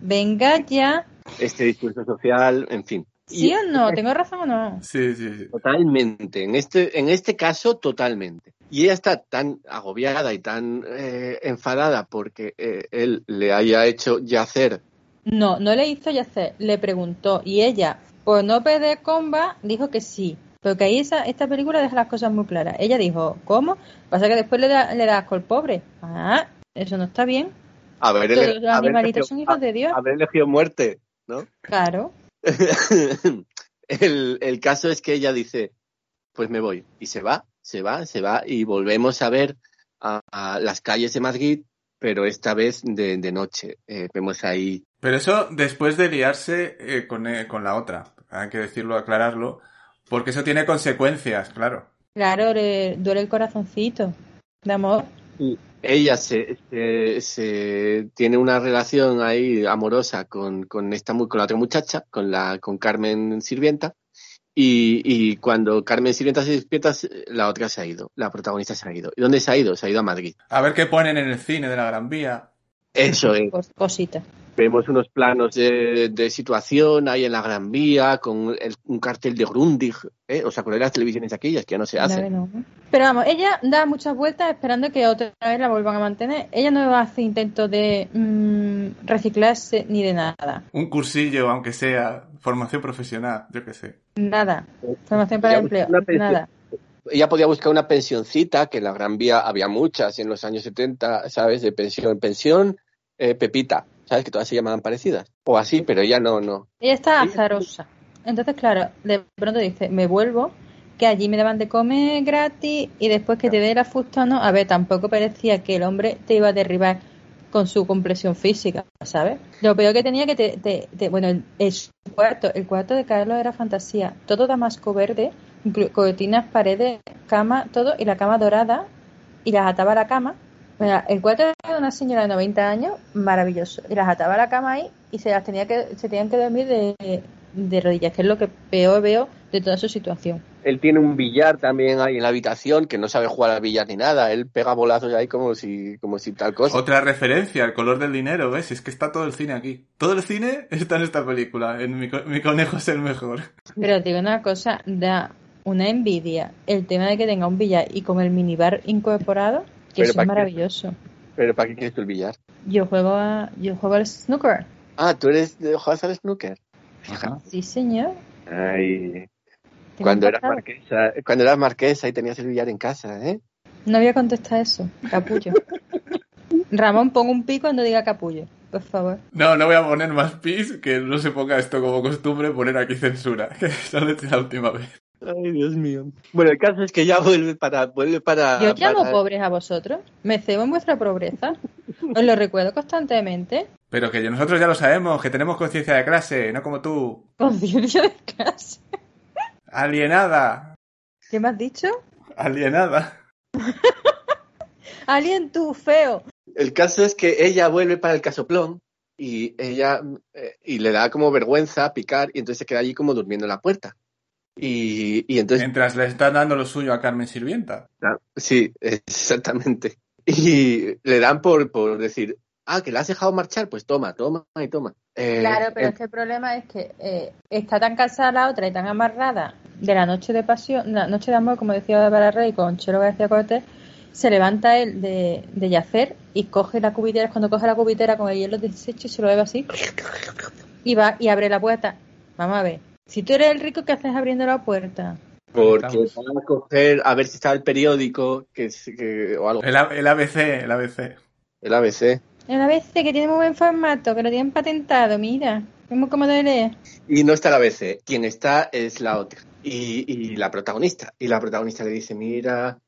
venga ya. Este discurso social, en fin. ¿Sí Y- o no? ¿Tengo razón o no? Sí, sí, sí. Totalmente, en este, en este caso totalmente. Y ella está tan agobiada y tan eh, enfadada porque eh, él le haya hecho yacer. No, no le hizo yacer, le preguntó y ella, por no perder comba, dijo que sí. Porque ahí esa, esta película deja las cosas muy claras. Ella dijo, ¿cómo? Pasa que después le da, le da asco al pobre. Ah, eso no está bien. Haber, Todos ele- los animalitos elegido- son hijos de Dios. haber elegido muerte, ¿no? Claro. el, el caso es que ella dice, pues me voy. Y se va, se va, se va. Y volvemos a ver a, a las calles de Madrid, pero esta vez de, de noche. Eh, vemos ahí Pero eso después de liarse eh, con, eh, con la otra. Hay que decirlo, aclararlo. Porque eso tiene consecuencias, claro. Claro, le duele el corazoncito de amor. Ella se, se, tiene una relación ahí amorosa con, con esta con la otra muchacha, con la con Carmen Sirvienta, y, y cuando Carmen Sirvienta se despierta, la otra se ha ido, la protagonista se ha ido. ¿Y dónde se ha ido? Se ha ido a Madrid. A ver qué ponen en el cine de la Gran Vía. Eso es. Cosita. Vemos unos planos de, de situación ahí en la Gran Vía, con el- un cartel de Grundig, ¿eh? ¿Os acordáis de las televisiones aquellas que ya no se hacen? no. Pero vamos, ella da muchas vueltas esperando que otra vez la vuelvan a mantener. Ella no hace intentos de mm, reciclarse ni de nada. Un cursillo, aunque sea formación profesional, yo qué sé. Nada. Formación para el empleo. Nada. Ella podía buscar una pensioncita, que en la Gran Vía había muchas en los años 70, ¿sabes? De pensión, pensión, eh, Pepita, ¿sabes? Que todas se llamaban parecidas. O así, pero ella no, no. Ella está azarosa. Entonces, claro, de pronto dice, me vuelvo, que allí me daban de comer gratis y después que te dé la fustano, a ver, tampoco parecía que el hombre te iba a derribar con su compresión física, ¿sabes? Lo peor que tenía que te, bueno, el, el cuarto, el cuarto de Carlos era fantasía, todo damasco verde, cortinas, paredes, cama, todo, y la cama dorada, y las ataba a la cama. Mira, el cuarto de una señora de 90 años, maravilloso. Y las ataba a la cama ahí y se las tenía que, se tenían que dormir de, de rodillas, que es lo que peor veo de toda su situación. Él tiene un billar también ahí en la habitación, que no sabe jugar al billar ni nada. Él pega bolazos ahí como si, como si tal cosa. Otra referencia, el color del dinero, ¿ves? Es que está todo el cine aquí. Todo el cine está en esta película. En mi, mi conejo es el mejor. Pero os digo una cosa, da una envidia el tema de que tenga un billar y con el minibar incorporado, que eso es maravilloso. Pero ¿para qué quieres tú el billar? Yo juego a, yo juego al snooker. Ah, tú eres de juegas al snooker. Sí, señor. Ay, cuando eras marquesa, cuando eras marquesa y tenías el billar en casa, ¿eh? No voy a contestar eso, capullo. Ramón, pon un pi cuando diga capullo, por favor. No, no voy a poner más pis, que no se ponga esto como costumbre, poner aquí censura. Que esa es la última vez. Ay, Dios mío. Bueno, el caso es que ya vuelve para, vuelve para. Yo os llamo para- pobres a vosotros. Me cebo en vuestra pobreza. Os lo recuerdo constantemente. Pero que nosotros ya lo sabemos, que tenemos conciencia de clase, no como tú. Conciencia de clase. Alienada. ¿Qué me has dicho? Alienada. Alien tú, feo. El caso es que ella vuelve para el casoplón y ella eh, y le da como vergüenza picar y entonces se queda allí como durmiendo en la puerta. Y, y entonces, Mientras le están dando lo suyo a Carmen Sirvienta. ah, sí, exactamente. Y le dan por, por decir, ah, que la has dejado marchar, pues toma, toma y toma. Eh, Claro, pero eh, es que el problema es que eh, está tan cansada la otra y tan amarrada de la noche de pasión, la noche de amor, como decía Bárbara Rey con Chelo García Cortés, se levanta él de, de yacer y coge la cubitera, cuando coge la cubitera con el hielo deshecho y se lo bebe así y va y abre la puerta. Vamos a ver, Si tú eres el rico, ¿qué haces abriendo la puerta? Porque van a coger a ver si está el periódico que, es- que- o algo. El, A- el ABC, el ABC. El ABC. El ABC, que tiene muy buen formato, que lo tienen patentado, mira. Es muy cómodo de leer. Y no está el ABC. Quien está es la otra. Y, y la protagonista. Y la protagonista le dice, mira,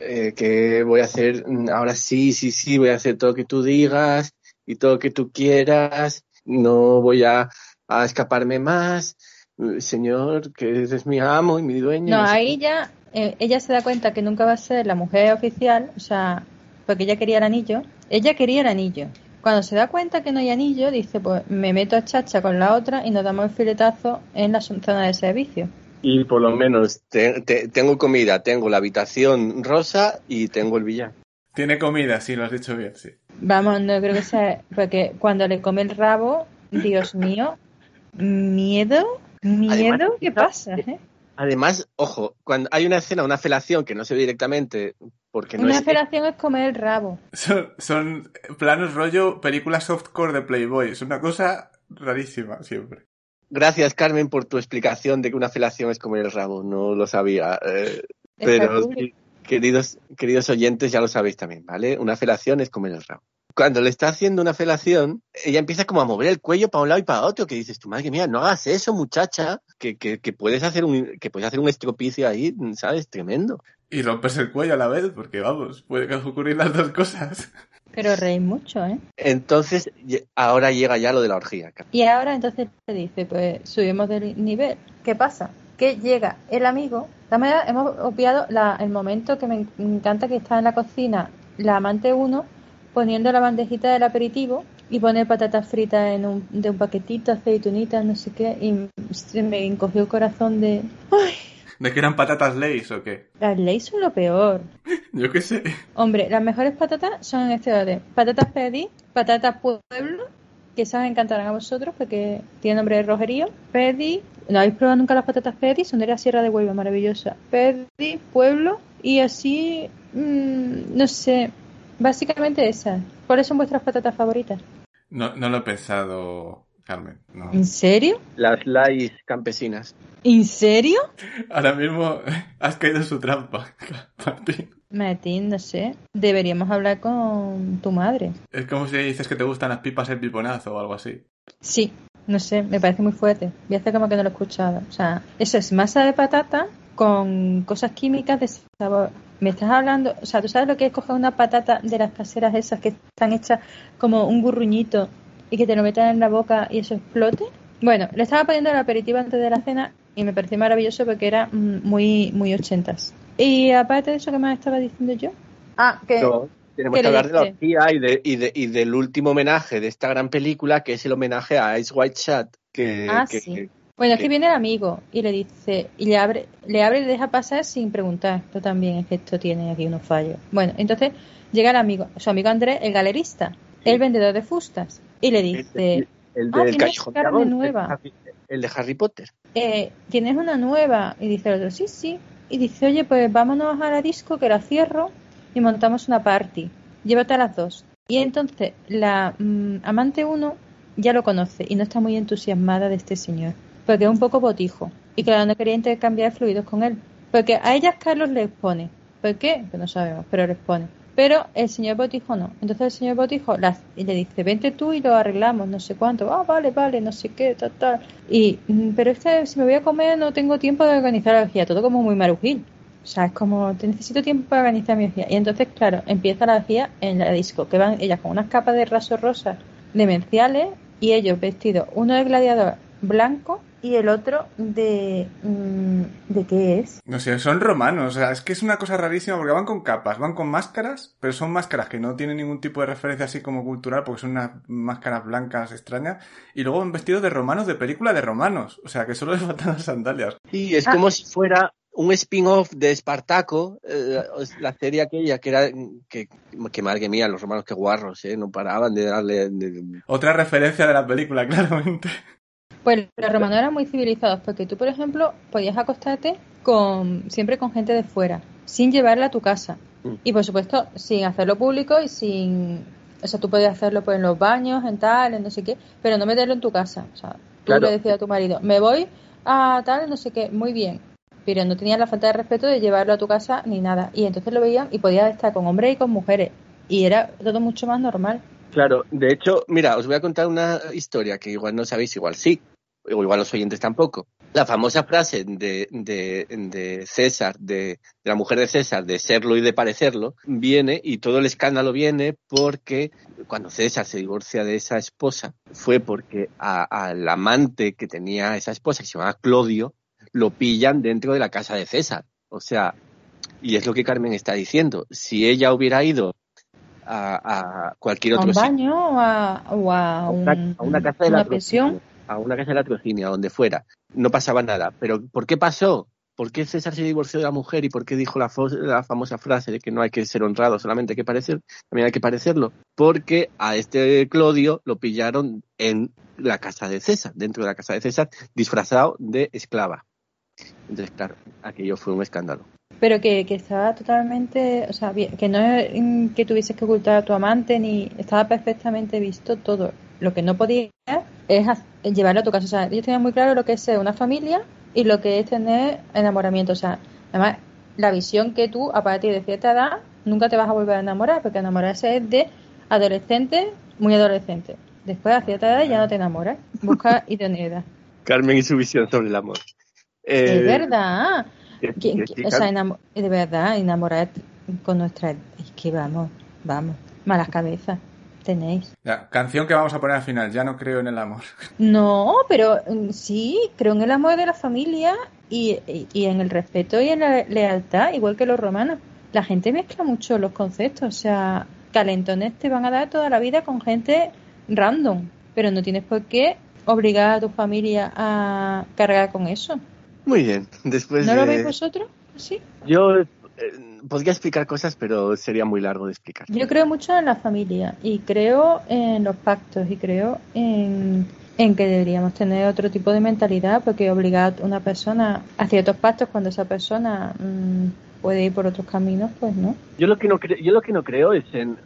eh, que voy a hacer, mm, ahora sí, sí, sí, voy a hacer todo lo que tú digas y todo lo que tú quieras. No voy a, a escaparme más. Eh, Señor, que eres mi amo y mi dueño. No, ahí ya eh, ella se da cuenta que nunca va a ser la mujer oficial, o sea, porque ella quería el anillo. Ella quería el anillo. Cuando se da cuenta que no hay anillo, dice, pues me meto a chacha con la otra y nos damos el filetazo en la zona de servicio. Y por lo menos te- te- tengo comida, tengo la habitación rosa y tengo el billar. Tiene comida, sí, lo has dicho bien, sí. Vamos, no creo que sea, porque cuando le come el rabo, Dios mío, miedo, miedo, Además, ¿qué pasa? eh? Además, ojo, cuando hay una escena, una felación que no se ve directamente porque no Una es felación es comer el rabo. Son, son planos rollo película softcore de Playboy. Es una cosa rarísima siempre. Gracias, Carmen, por tu explicación de que una felación es comer el rabo. No lo sabía. eh, pero, queridos, queridos oyentes, ya lo sabéis también, ¿vale? Una felación es comer el rabo. Cuando le está haciendo una felación, ella empieza como a mover el cuello para un lado y para otro, que dices, tu madre mía, no hagas eso, muchacha, que, que, que puedes hacer un, que puedes hacer un estropicio ahí, ¿sabes? Tremendo. Y rompes el cuello a la vez, porque vamos, puede ocurrir las dos cosas. Pero reís mucho, ¿eh? Entonces, ahora llega ya lo de la orgía. Y ahora entonces le dice, pues subimos de nivel. ¿Qué pasa? Que llega el amigo. De hemos obviado la- el momento que me encanta que está en la cocina la amante 1 poniendo la bandejita del aperitivo y pone patatas fritas en un, de un paquetito, aceitunitas, no sé qué. Y se me encogió el corazón de... ¡Ay! ¿De que eran patatas Lays o qué? Las leyes son lo peor. Yo qué sé. Hombre, las mejores patatas son en este orden. Patatas Pedi, patatas Pueblo, que esas encantarán a vosotros porque tiene nombre de rojerío. Pedi, ¿no habéis probado nunca las patatas Pedi? Son de la Sierra de Huelva, maravillosa. Pedi, Pueblo, y así, mm, no sé, básicamente esas. ¿Cuáles son vuestras patatas favoritas? No, no lo he pensado, Carmen. No. ¿En serio? Las lais campesinas. ¿En serio? Ahora mismo has caído en su trampa, Martín. Martín, no sé. Deberíamos hablar con tu madre. Es como si dices que te gustan las pipas el piponazo o algo así. Sí, no sé, me parece muy fuerte. Voy a hacer como que no lo he escuchado. O sea, eso es masa de patata con cosas químicas de sabor. Me estás hablando, o sea, ¿tú sabes lo que es coger una patata de las caseras esas que están hechas como un burruñito y que te lo metan en la boca y eso explote? Bueno, le estaba poniendo el aperitivo antes de la cena y me pareció maravilloso porque era muy, muy ochentas. Y aparte de eso, ¿qué más estaba diciendo yo? Ah, que... No, tenemos ¿qué que hablar de la orgía y, de, y, de, y del último homenaje de esta gran película, que es el homenaje a Ice White Shut. Que, Ah, que- sí. Bueno, es que viene el amigo y le dice, y le abre, le abre y le deja pasar sin preguntar. Esto también es que esto tiene aquí unos fallos. Bueno, entonces llega el amigo, su amigo Andrés, el galerista, el vendedor de fustas, y le dice, el Ah, Callejón carne nueva. El, de Harry- el de Harry Potter. eh, ¿tienes una nueva? Y dice el otro, sí, sí. Y dice, oye, pues vámonos a la disco que la cierro y montamos una party. Llévate a las dos. Y entonces la mm, amante uno ya lo conoce y no está muy entusiasmada de este señor. Porque es un poco botijo. Y claro, no quería intercambiar fluidos con él. Porque a ellas Carlos le expone. ¿Por qué? Pues no sabemos, pero le expone. Pero el señor Botijo no. Entonces el señor Botijo las, y le dice, vente tú y lo arreglamos, no sé cuánto. Ah, vale, vale, no sé qué, tal, tal. Y, mm, pero es si me voy a comer no tengo tiempo de organizar la orgía. Todo como muy marujil. O sea, es como, te necesito tiempo para organizar mi orgía. Y entonces, claro, empieza la orgía en la disco, que van ellas con unas capas de raso rosa demenciales y ellos vestidos, uno de gladiador blanco y el otro de... mm, ¿De qué es? No sé, son romanos. O sea, es que es una cosa rarísima porque van con capas, van con máscaras, pero son máscaras que no tienen ningún tipo de referencia así como cultural porque son unas máscaras blancas extrañas. Y luego van vestidos de romanos de película de romanos. O sea, que solo les faltan las sandalias. Sí, es Ah. como si fuera un spin-off de Espartaco, eh, la serie aquella que era que, que madre mía, los romanos que guarros, eh, no paraban de darle de- Otra referencia de la película, claramente. Pues los romanos eran muy civilizados porque tú, por ejemplo, podías acostarte con siempre con gente de fuera, sin llevarla a tu casa. Mm. Y por supuesto, sin hacerlo público y sin... O sea, tú podías hacerlo pues, en los baños, en tal, en no sé qué, pero no meterlo en tu casa. O sea, tú Claro. le decías a tu marido, me voy a tal, no sé qué, muy bien. Pero no tenías la falta de respeto de llevarlo a tu casa ni nada. Y entonces lo veían y podías estar con hombres y con mujeres. Y era todo mucho más normal. Claro, de hecho, mira, os voy a contar una historia que igual no sabéis, igual sí, o igual los oyentes tampoco. La famosa frase de, de, de César, de, de la mujer de César, de serlo y de parecerlo, viene, y todo el escándalo viene porque cuando César se divorcia de esa esposa, fue porque a- al amante que tenía esa esposa, que se llamaba Clodio, lo pillan dentro de la casa de César. O sea, y es lo que Carmen está diciendo. Si ella hubiera ido a, a cualquier A otro un sitio, baño o a, o a, a una, un- a una casa de una la pensión. A una casa de latrocinio, a donde fuera, no pasaba nada. Pero ¿por qué pasó? ¿Por qué César se divorció de la mujer y por qué dijo la, la famosa frase de que no hay que ser honrado, solamente hay que parecer, también hay que parecerlo? Porque a este Clodio lo pillaron en la casa de César, dentro de la casa de César, disfrazado de esclava. Entonces, claro, aquello fue un escándalo. Pero que, estaba totalmente, o sea, que no mm, que tuvieses que ocultar a tu amante, ni estaba perfectamente visto todo. Lo que no podía es llevarlo a tu casa. O sea, ellos tenían muy claro lo que es ser una familia y lo que es tener enamoramiento. O sea, además, la visión que tú, a partir de cierta edad, nunca te vas a volver a enamorar, porque enamorarse es de adolescente, muy adolescente. Después, a cierta edad, ya no te enamoras. Busca idoneidad. Carmen y su visión sobre el amor. Es Eh, verdad. que- ¿Quién- que quién- sí, o sea, Carmen. enamo- de verdad, enamorar con nuestra... Es que vamos, vamos, malas cabezas tenéis. Ya, canción que vamos a poner al final, ya no creo en el amor. No, pero mm, sí, creo en el amor de la familia y, y- y en el respeto y en la lealtad, igual que los romanos. La gente mezcla mucho los conceptos, o sea, calentones te van a dar toda la vida con gente random, pero no tienes por qué obligar a tu familia a cargar con eso. Muy bien. Después ¿No lo veis vosotros? Sí. Yo podría explicar cosas, pero sería muy largo de explicar. Yo creo mucho en la familia y creo en los pactos y creo en, en que deberíamos tener otro tipo de mentalidad porque obligar a una persona a ciertos pactos cuando esa persona mm, puede ir por otros caminos, pues no. Yo lo que no creo, yo lo que no creo es en,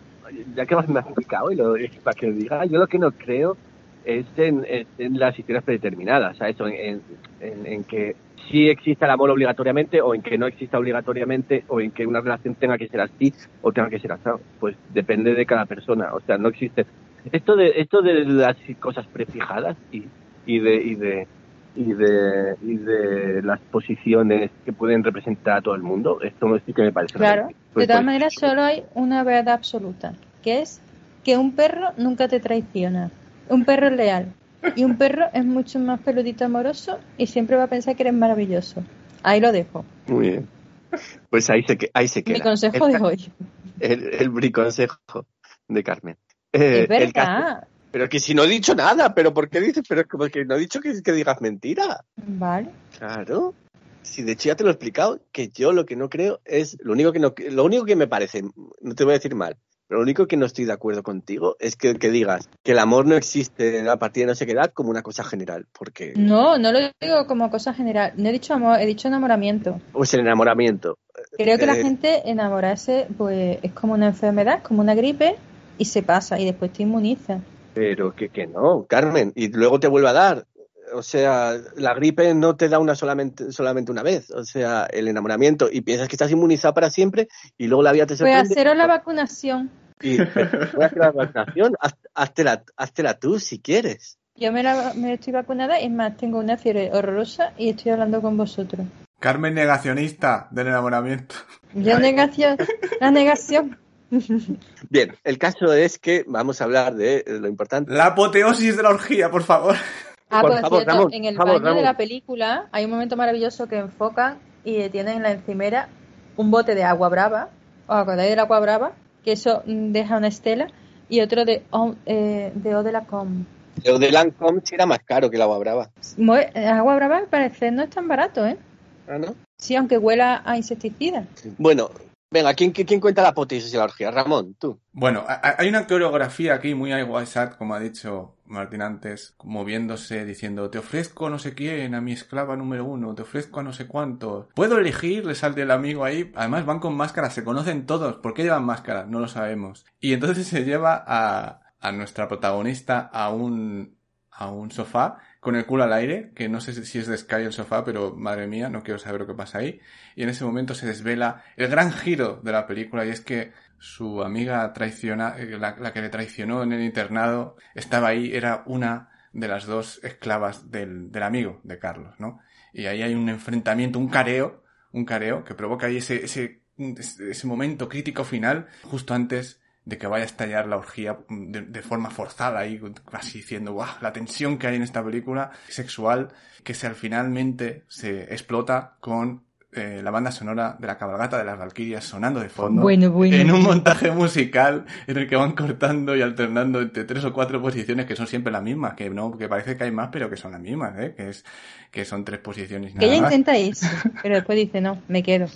ya que me has explicado y lo, para que lo diga, yo lo que no creo es en, en las historias predeterminadas, ¿sabes? En, en, en que sí exista el amor obligatoriamente o en que no exista obligatoriamente o en que una relación tenga que ser así o tenga que ser así. Pues depende de cada persona, o sea, no existe. Esto de esto de las cosas prefijadas y, y de y de y de y de las posiciones que pueden representar a todo el mundo, esto sí que me parece Claro. De pues- todas pues- maneras, solo hay una verdad absoluta, que es que un perro nunca te traiciona. Un perro es leal. Y un perro es mucho más peludito amoroso y siempre va a pensar que eres maravilloso. Ahí lo dejo. Muy bien. Pues ahí se, que- ahí se queda. Mi consejo el, de hoy. El, el briconsejo de Carmen. Eh, Es el verdad. pero que si no he dicho nada, pero ¿por qué dices? Pero es como que no he dicho que, que digas mentira. Vale. Claro. Si de hecho ya te lo he explicado, que yo lo que no creo es, lo único que no, lo único que me parece, no te voy a decir mal, lo único que no estoy de acuerdo contigo es que, que digas que el amor no existe a partir de no sé qué edad como una cosa general, porque, No, no lo digo como cosa general. No he dicho amor, he dicho enamoramiento. o es el enamoramiento. Creo que la Eh, gente enamorarse pues es como una enfermedad, como una gripe y se pasa y después te inmuniza. Pero que, que no, Carmen, y luego te vuelve a dar. O sea, la gripe no te da una solamente, solamente una vez. O sea, el enamoramiento y piensas que estás inmunizado para siempre y luego la vida te Pues sorprende. haceros la vacunación. Y pero, voy a hacer la vacunación, háztela, háztela tú si quieres. Yo me, la, me estoy vacunada y es más, tengo una fiebre horrorosa y estoy hablando con vosotros. Carmen negacionista del enamoramiento. Yo negación, la negación. Bien, el caso es que vamos a hablar de lo importante. La apoteosis de la orgía, por favor. Ah, Por por favor, cierto, Ramón, en el favor, baño de Ramón. la película hay un momento maravilloso que enfocan y tienen en la encimera un bote de agua brava. ¿Os acordáis del agua brava? Que eso deja una estela. Y otro de, Eau- eh, de Eau de la Com. De Lancome sí era más caro que el agua brava. Mu- eh, Agua brava al parecer no es tan barato, ¿eh? ¿Ah, no? Sí, aunque huela a insecticida. Bueno, venga, ¿quién, cuenta la apoteosis de la orgía? Ramón, tú. Bueno, hay una coreografía aquí muy IWSAT, como ha dicho Martín antes, moviéndose, diciendo, te ofrezco no sé quién, a mi esclava número uno, te ofrezco a no sé cuánto. ¿Puedo elegir? Le sale el amigo ahí. Además van con máscaras, se conocen todos. ¿Por qué llevan máscaras? No lo sabemos. Y entonces se lleva a, a nuestra protagonista a un, a un sofá con el culo al aire, que no sé si es de Sky el sofá, pero madre mía, no quiero saber lo que pasa ahí. Y en ese momento se desvela el gran giro de la película y es que su amiga traiciona, eh, la, que le traicionó en el internado, estaba ahí, era una de las dos esclavas del, amigo de Carlos, ¿no? Y ahí hay un enfrentamiento, un careo, un careo que provoca ahí ese, ese momento crítico final justo antes de que vaya a estallar la orgía de, de forma forzada ahí, casi diciendo, guau, la tensión que hay en esta película sexual, que se al finalmente se explota con eh, la banda sonora de la cabalgata de las Valquirias sonando de fondo. Bueno, bueno. En un montaje musical en el que van cortando y alternando entre tres o cuatro posiciones que son siempre las mismas, que no, que parece que hay más, pero que son las mismas, ¿eh? que es, que son tres posiciones Que nada ella más. intenta irse, pero después dice, no, me quedo.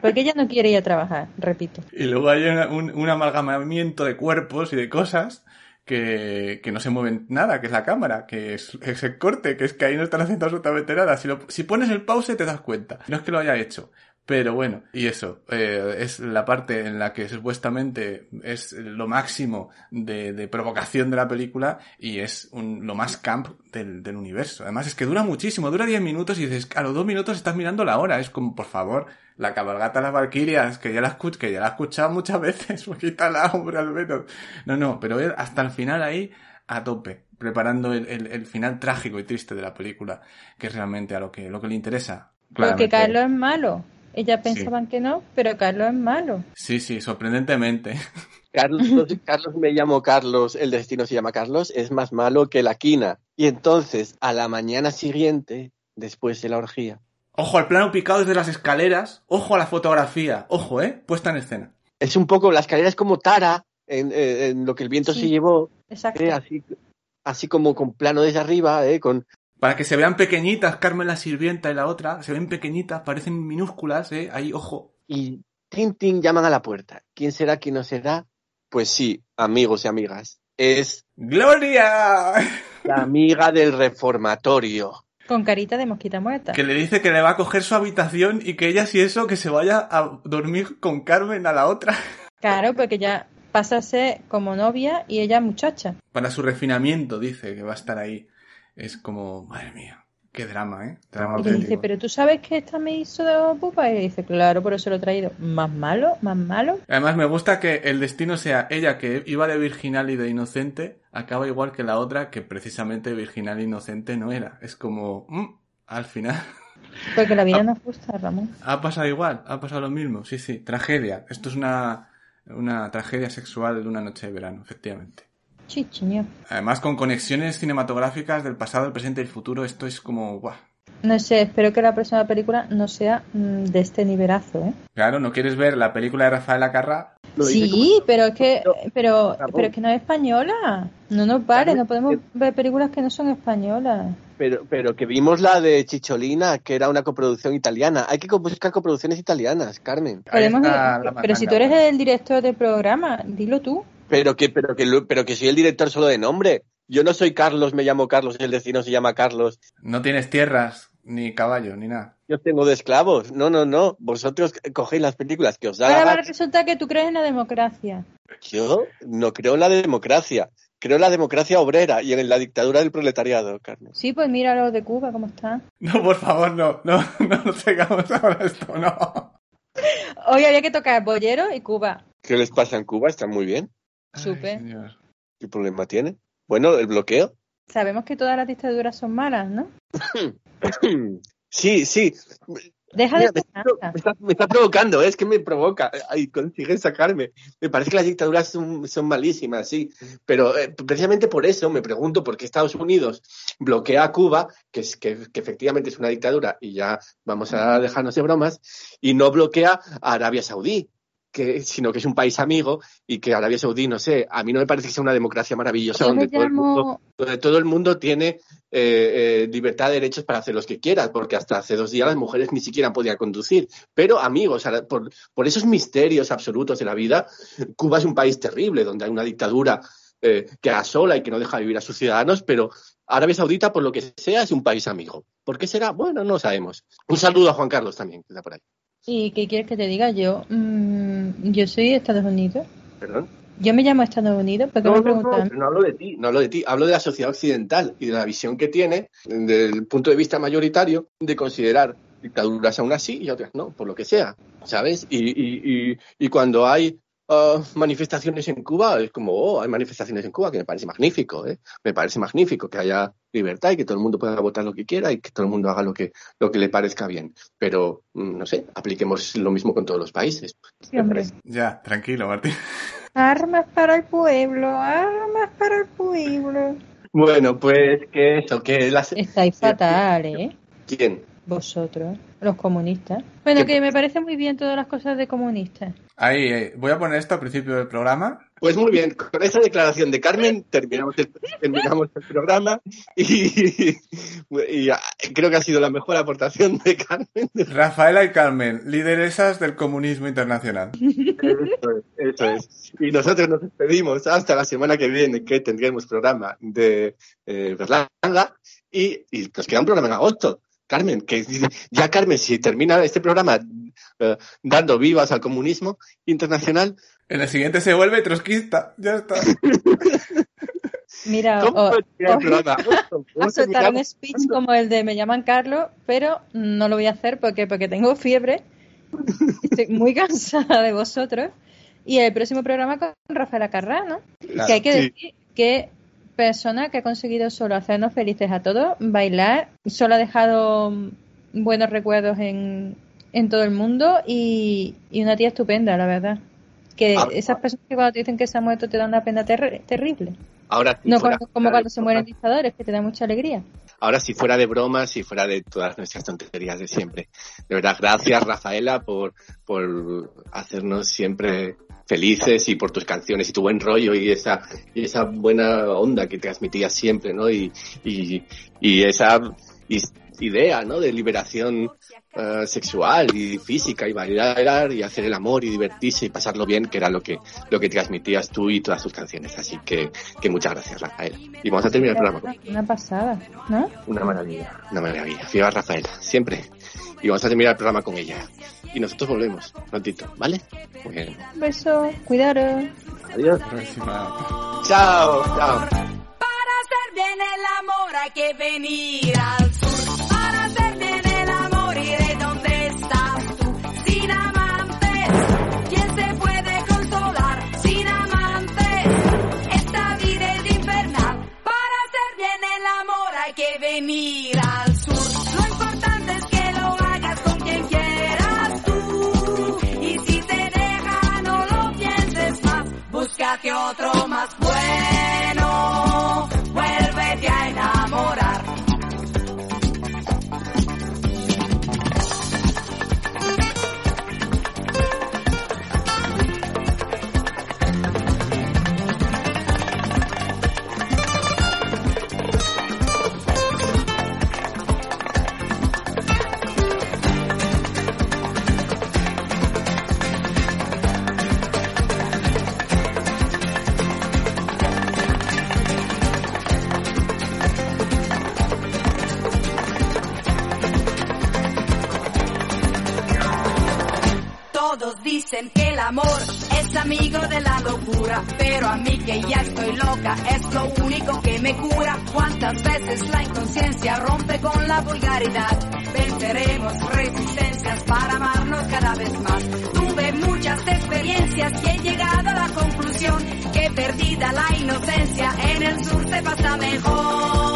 Porque ella no quiere ir a trabajar, repito. Y luego hay un, un amalgamamiento de cuerpos y de cosas que, que no se mueven nada, que es la cámara, que es, es el corte, que es que ahí no están haciendo absolutamente nada. Si, lo- si pones el pause te das cuenta. No es que lo haya hecho. Pero bueno, y eso, eh, es la parte en la que supuestamente es lo máximo de, de provocación de la película y es un- lo más camp del, del universo. Además es que dura muchísimo, dura 10 minutos y dices, a los dos minutos estás mirando la hora. Es como, por favor, la cabalgata de las Valquirias, que ya la, que ya la he escuchado muchas veces, quítala, hombre, al menos. No, no, pero hasta el final ahí, a tope, preparando el, el- el final trágico y triste de la película, que es realmente a lo que, lo que le interesa. Porque Claramente. Carlos es malo. Ellas pensaban que no, pero Carlos es malo. Sí, sí, sorprendentemente. Carlos, Carlos me llamo Carlos, el destino se llama Carlos, es más malo que la quina. Y entonces, a la mañana siguiente, después de la orgía, Ojo al plano picado desde las escaleras, ojo a la fotografía, ojo, eh, puesta en escena. es un poco, la escalera es como Tara, en, en lo que el viento Sí. se llevó, Exacto. eh, así, así como con plano desde arriba, eh, con, Para que se vean pequeñitas, Carmen la sirvienta y la otra, se ven pequeñitas, parecen minúsculas, eh, ahí, ojo. y tin tin llaman a la puerta. ¿Quién será, quién no será? Pues sí, amigos y amigas, es ¡Gloria! la amiga del reformatorio. Con carita de mosquita muerta. Que le dice que le va a coger su habitación y que ella, si eso, que se vaya a dormir con Carmen a la otra. Claro, porque ya pasa a ser como novia y ella muchacha. Para su refinamiento, dice que va a estar ahí. Es como, madre mía, qué drama, ¿eh? Drama Y le dice, pero tú sabes que esta me hizo de pupa. Y le dice, claro, por eso lo he traído. ¿Más malo? ¿Más malo? Además, me gusta que el destino sea ella que iba de virginal y de inocente, acaba igual que la otra que precisamente virginal e inocente no era. Es como, mm, al final, Porque la vida nos gusta, Ramón. ha pasado igual, ha pasado lo mismo. Sí, sí, tragedia. Esto es una, una tragedia sexual de una noche de verano, efectivamente. Chichiño. Además, con conexiones cinematográficas del pasado, el presente y el futuro, esto es como, guau. No sé, espero que la próxima película no sea mm, de este nivelazo, ¿eh? Claro, ¿no quieres ver la película de Rafael Acarra? Sí, pero es que, No, pero, pero es que no es española. No nos vale, no podemos ver películas que no son españolas. Pero, pero que vimos la de Chicholina, que era una coproducción italiana. Hay que buscar coproducciones italianas, Carmen. Podemos- pero si tú eres el director del programa, dilo tú. Pero que, pero que, pero que soy el director solo de nombre. Yo no soy Carlos, me llamo Carlos, el vecino se llama Carlos. No tienes tierras, ni caballo, ni nada. Yo tengo de esclavos. No, no, no. Vosotros cogéis las películas que os da Ahora va a gana. resultar que tú crees en la democracia. Yo no creo en la democracia. Creo en la democracia obrera y en la dictadura del proletariado, Carmen. Sí, pues mira los de Cuba, cómo están. No, por favor, no, no, no nos tengamos ahora esto, no. Hoy había que tocar Bollero y Cuba. ¿Qué les pasa en Cuba? Están muy bien. Señor. ¿Qué problema tiene? Bueno, el bloqueo. Sabemos que todas las dictaduras son malas, ¿no? Sí, sí. Deja Mira, de me, está, me está- provocando, ¿eh? es que me provoca. Ay, consiguen sacarme. Me parece que las dictaduras son, son malísimas, sí. Pero eh, precisamente por eso me pregunto por qué Estados Unidos bloquea a Cuba, que, es, que, que efectivamente es una dictadura, y ya vamos a dejarnos de bromas, y no bloquea a Arabia Saudí. Que, sino que es un país amigo y que Arabia Saudí, no sé, a mí no me parece que sea una democracia maravillosa donde todo el mundo donde todo el mundo tiene eh, eh, libertad de derechos para hacer los que quiera, porque hasta hace dos días las mujeres ni siquiera podían conducir. Pero, amigos, por, por esos misterios absolutos de la vida, Cuba es un país terrible, donde hay una dictadura eh, que asola y que no deja vivir a sus ciudadanos, pero Arabia Saudita, por lo que sea, es un país amigo. ¿Por qué será? Bueno, no sabemos. Un saludo a Juan Carlos también, que está por ahí. ¿Y qué quieres que te diga? Yo, mm, yo soy de Estados Unidos. Perdón. Yo me llamo Estados Unidos porque No, me no, no, preguntan. pero no hablo de ti, no hablo de ti, hablo de la sociedad occidental y de la visión que tiene desde el punto de vista mayoritario de considerar dictaduras aún así y otras no, por lo que sea, ¿sabes? Y, y, y, y cuando hay ah, manifestaciones en Cuba, es como, oh, hay manifestaciones en Cuba, que me parece magnífico, ¿eh? Me parece magnífico que haya libertad y que todo el mundo pueda votar lo que quiera y que todo el mundo haga lo que, lo que le parezca bien. Pero, mm, no sé, apliquemos lo mismo con todos los países. Sí, hombre. Ya, tranquilo, Martín. Armas para el pueblo, armas para el pueblo. Bueno, pues que eso, que las... Estáis fatal, ¿eh? ¿Quién? Vosotros, los comunistas. Bueno, ¿Qué que me parece muy bien todas las cosas de comunistas. Ahí, eh, voy a poner esto al principio del programa. Pues muy bien, con esa declaración de Carmen terminamos el, terminamos el programa y, y, ah, creo que ha sido la mejor aportación de Carmen. Rafaela y Carmen, lideresas del comunismo internacional. Eso es, eso es. Y nosotros nos despedimos hasta la semana que viene, que tendremos programa de eh, Berlanga y, y nos queda un programa en agosto. Carmen, que ya Carmen, si termina este programa eh, dando vivas al comunismo internacional, En el siguiente se vuelve trotskista. Ya está. Mira, ¿cómo o- termina el o- programa? ¿Cómo a soltar un speech como el de Me llaman Carlos, pero no lo voy a hacer porque, porque tengo fiebre. Estoy muy cansada de vosotros. Y el próximo programa con Rafaela Carrano, que hay que Sí. decir que persona que ha conseguido solo hacernos felices a todos, bailar, solo ha dejado buenos recuerdos en, en todo el mundo y, y una tía estupenda, la verdad. Que Ah. esas personas que cuando te dicen que se ha muerto te dan una pena ter- terrible. Ahora, si No fuera- como, como cuando se mueren dictadores, que te da mucha alegría. Ahora, si fuera de bromas, si fuera de todas nuestras tonterías de siempre. De verdad, gracias, Rafaela, por, por hacernos siempre felices y por tus canciones y tu buen rollo y esa, y esa buena onda que transmitías siempre, ¿no? Y, y, y esa idea, ¿no? De liberación eh, sexual y física y bailar y hacer el amor y divertirse y pasarlo bien, que era lo que, lo que transmitías tú y todas tus canciones. Así que, que muchas gracias, Rafael. Y vamos a terminar el programa Una pasada, ¿no? una maravilla, una maravilla. Viva Rafaela, siempre. Y vamos a terminar el programa con ella. Y nosotros volvemos prontito, ¿vale? Muy bien. Un beso, cuidaros. Adiós. Próxima. Chao, chao. Para hacer bien el amor hay que venir al sur. Para hacer bien el amor iré donde estás tú. Sin amantes, ¿quién se puede consolar? Sin amantes, esta vida es infernal. Para hacer bien el amor hay que venir loca es lo único que me cura. Cuántas veces la inconsciencia rompe con la vulgaridad. Venceremos resistencias para amarnos cada vez más. Tuve muchas experiencias y he llegado a la conclusión que perdida la inocencia en el sur se pasa mejor.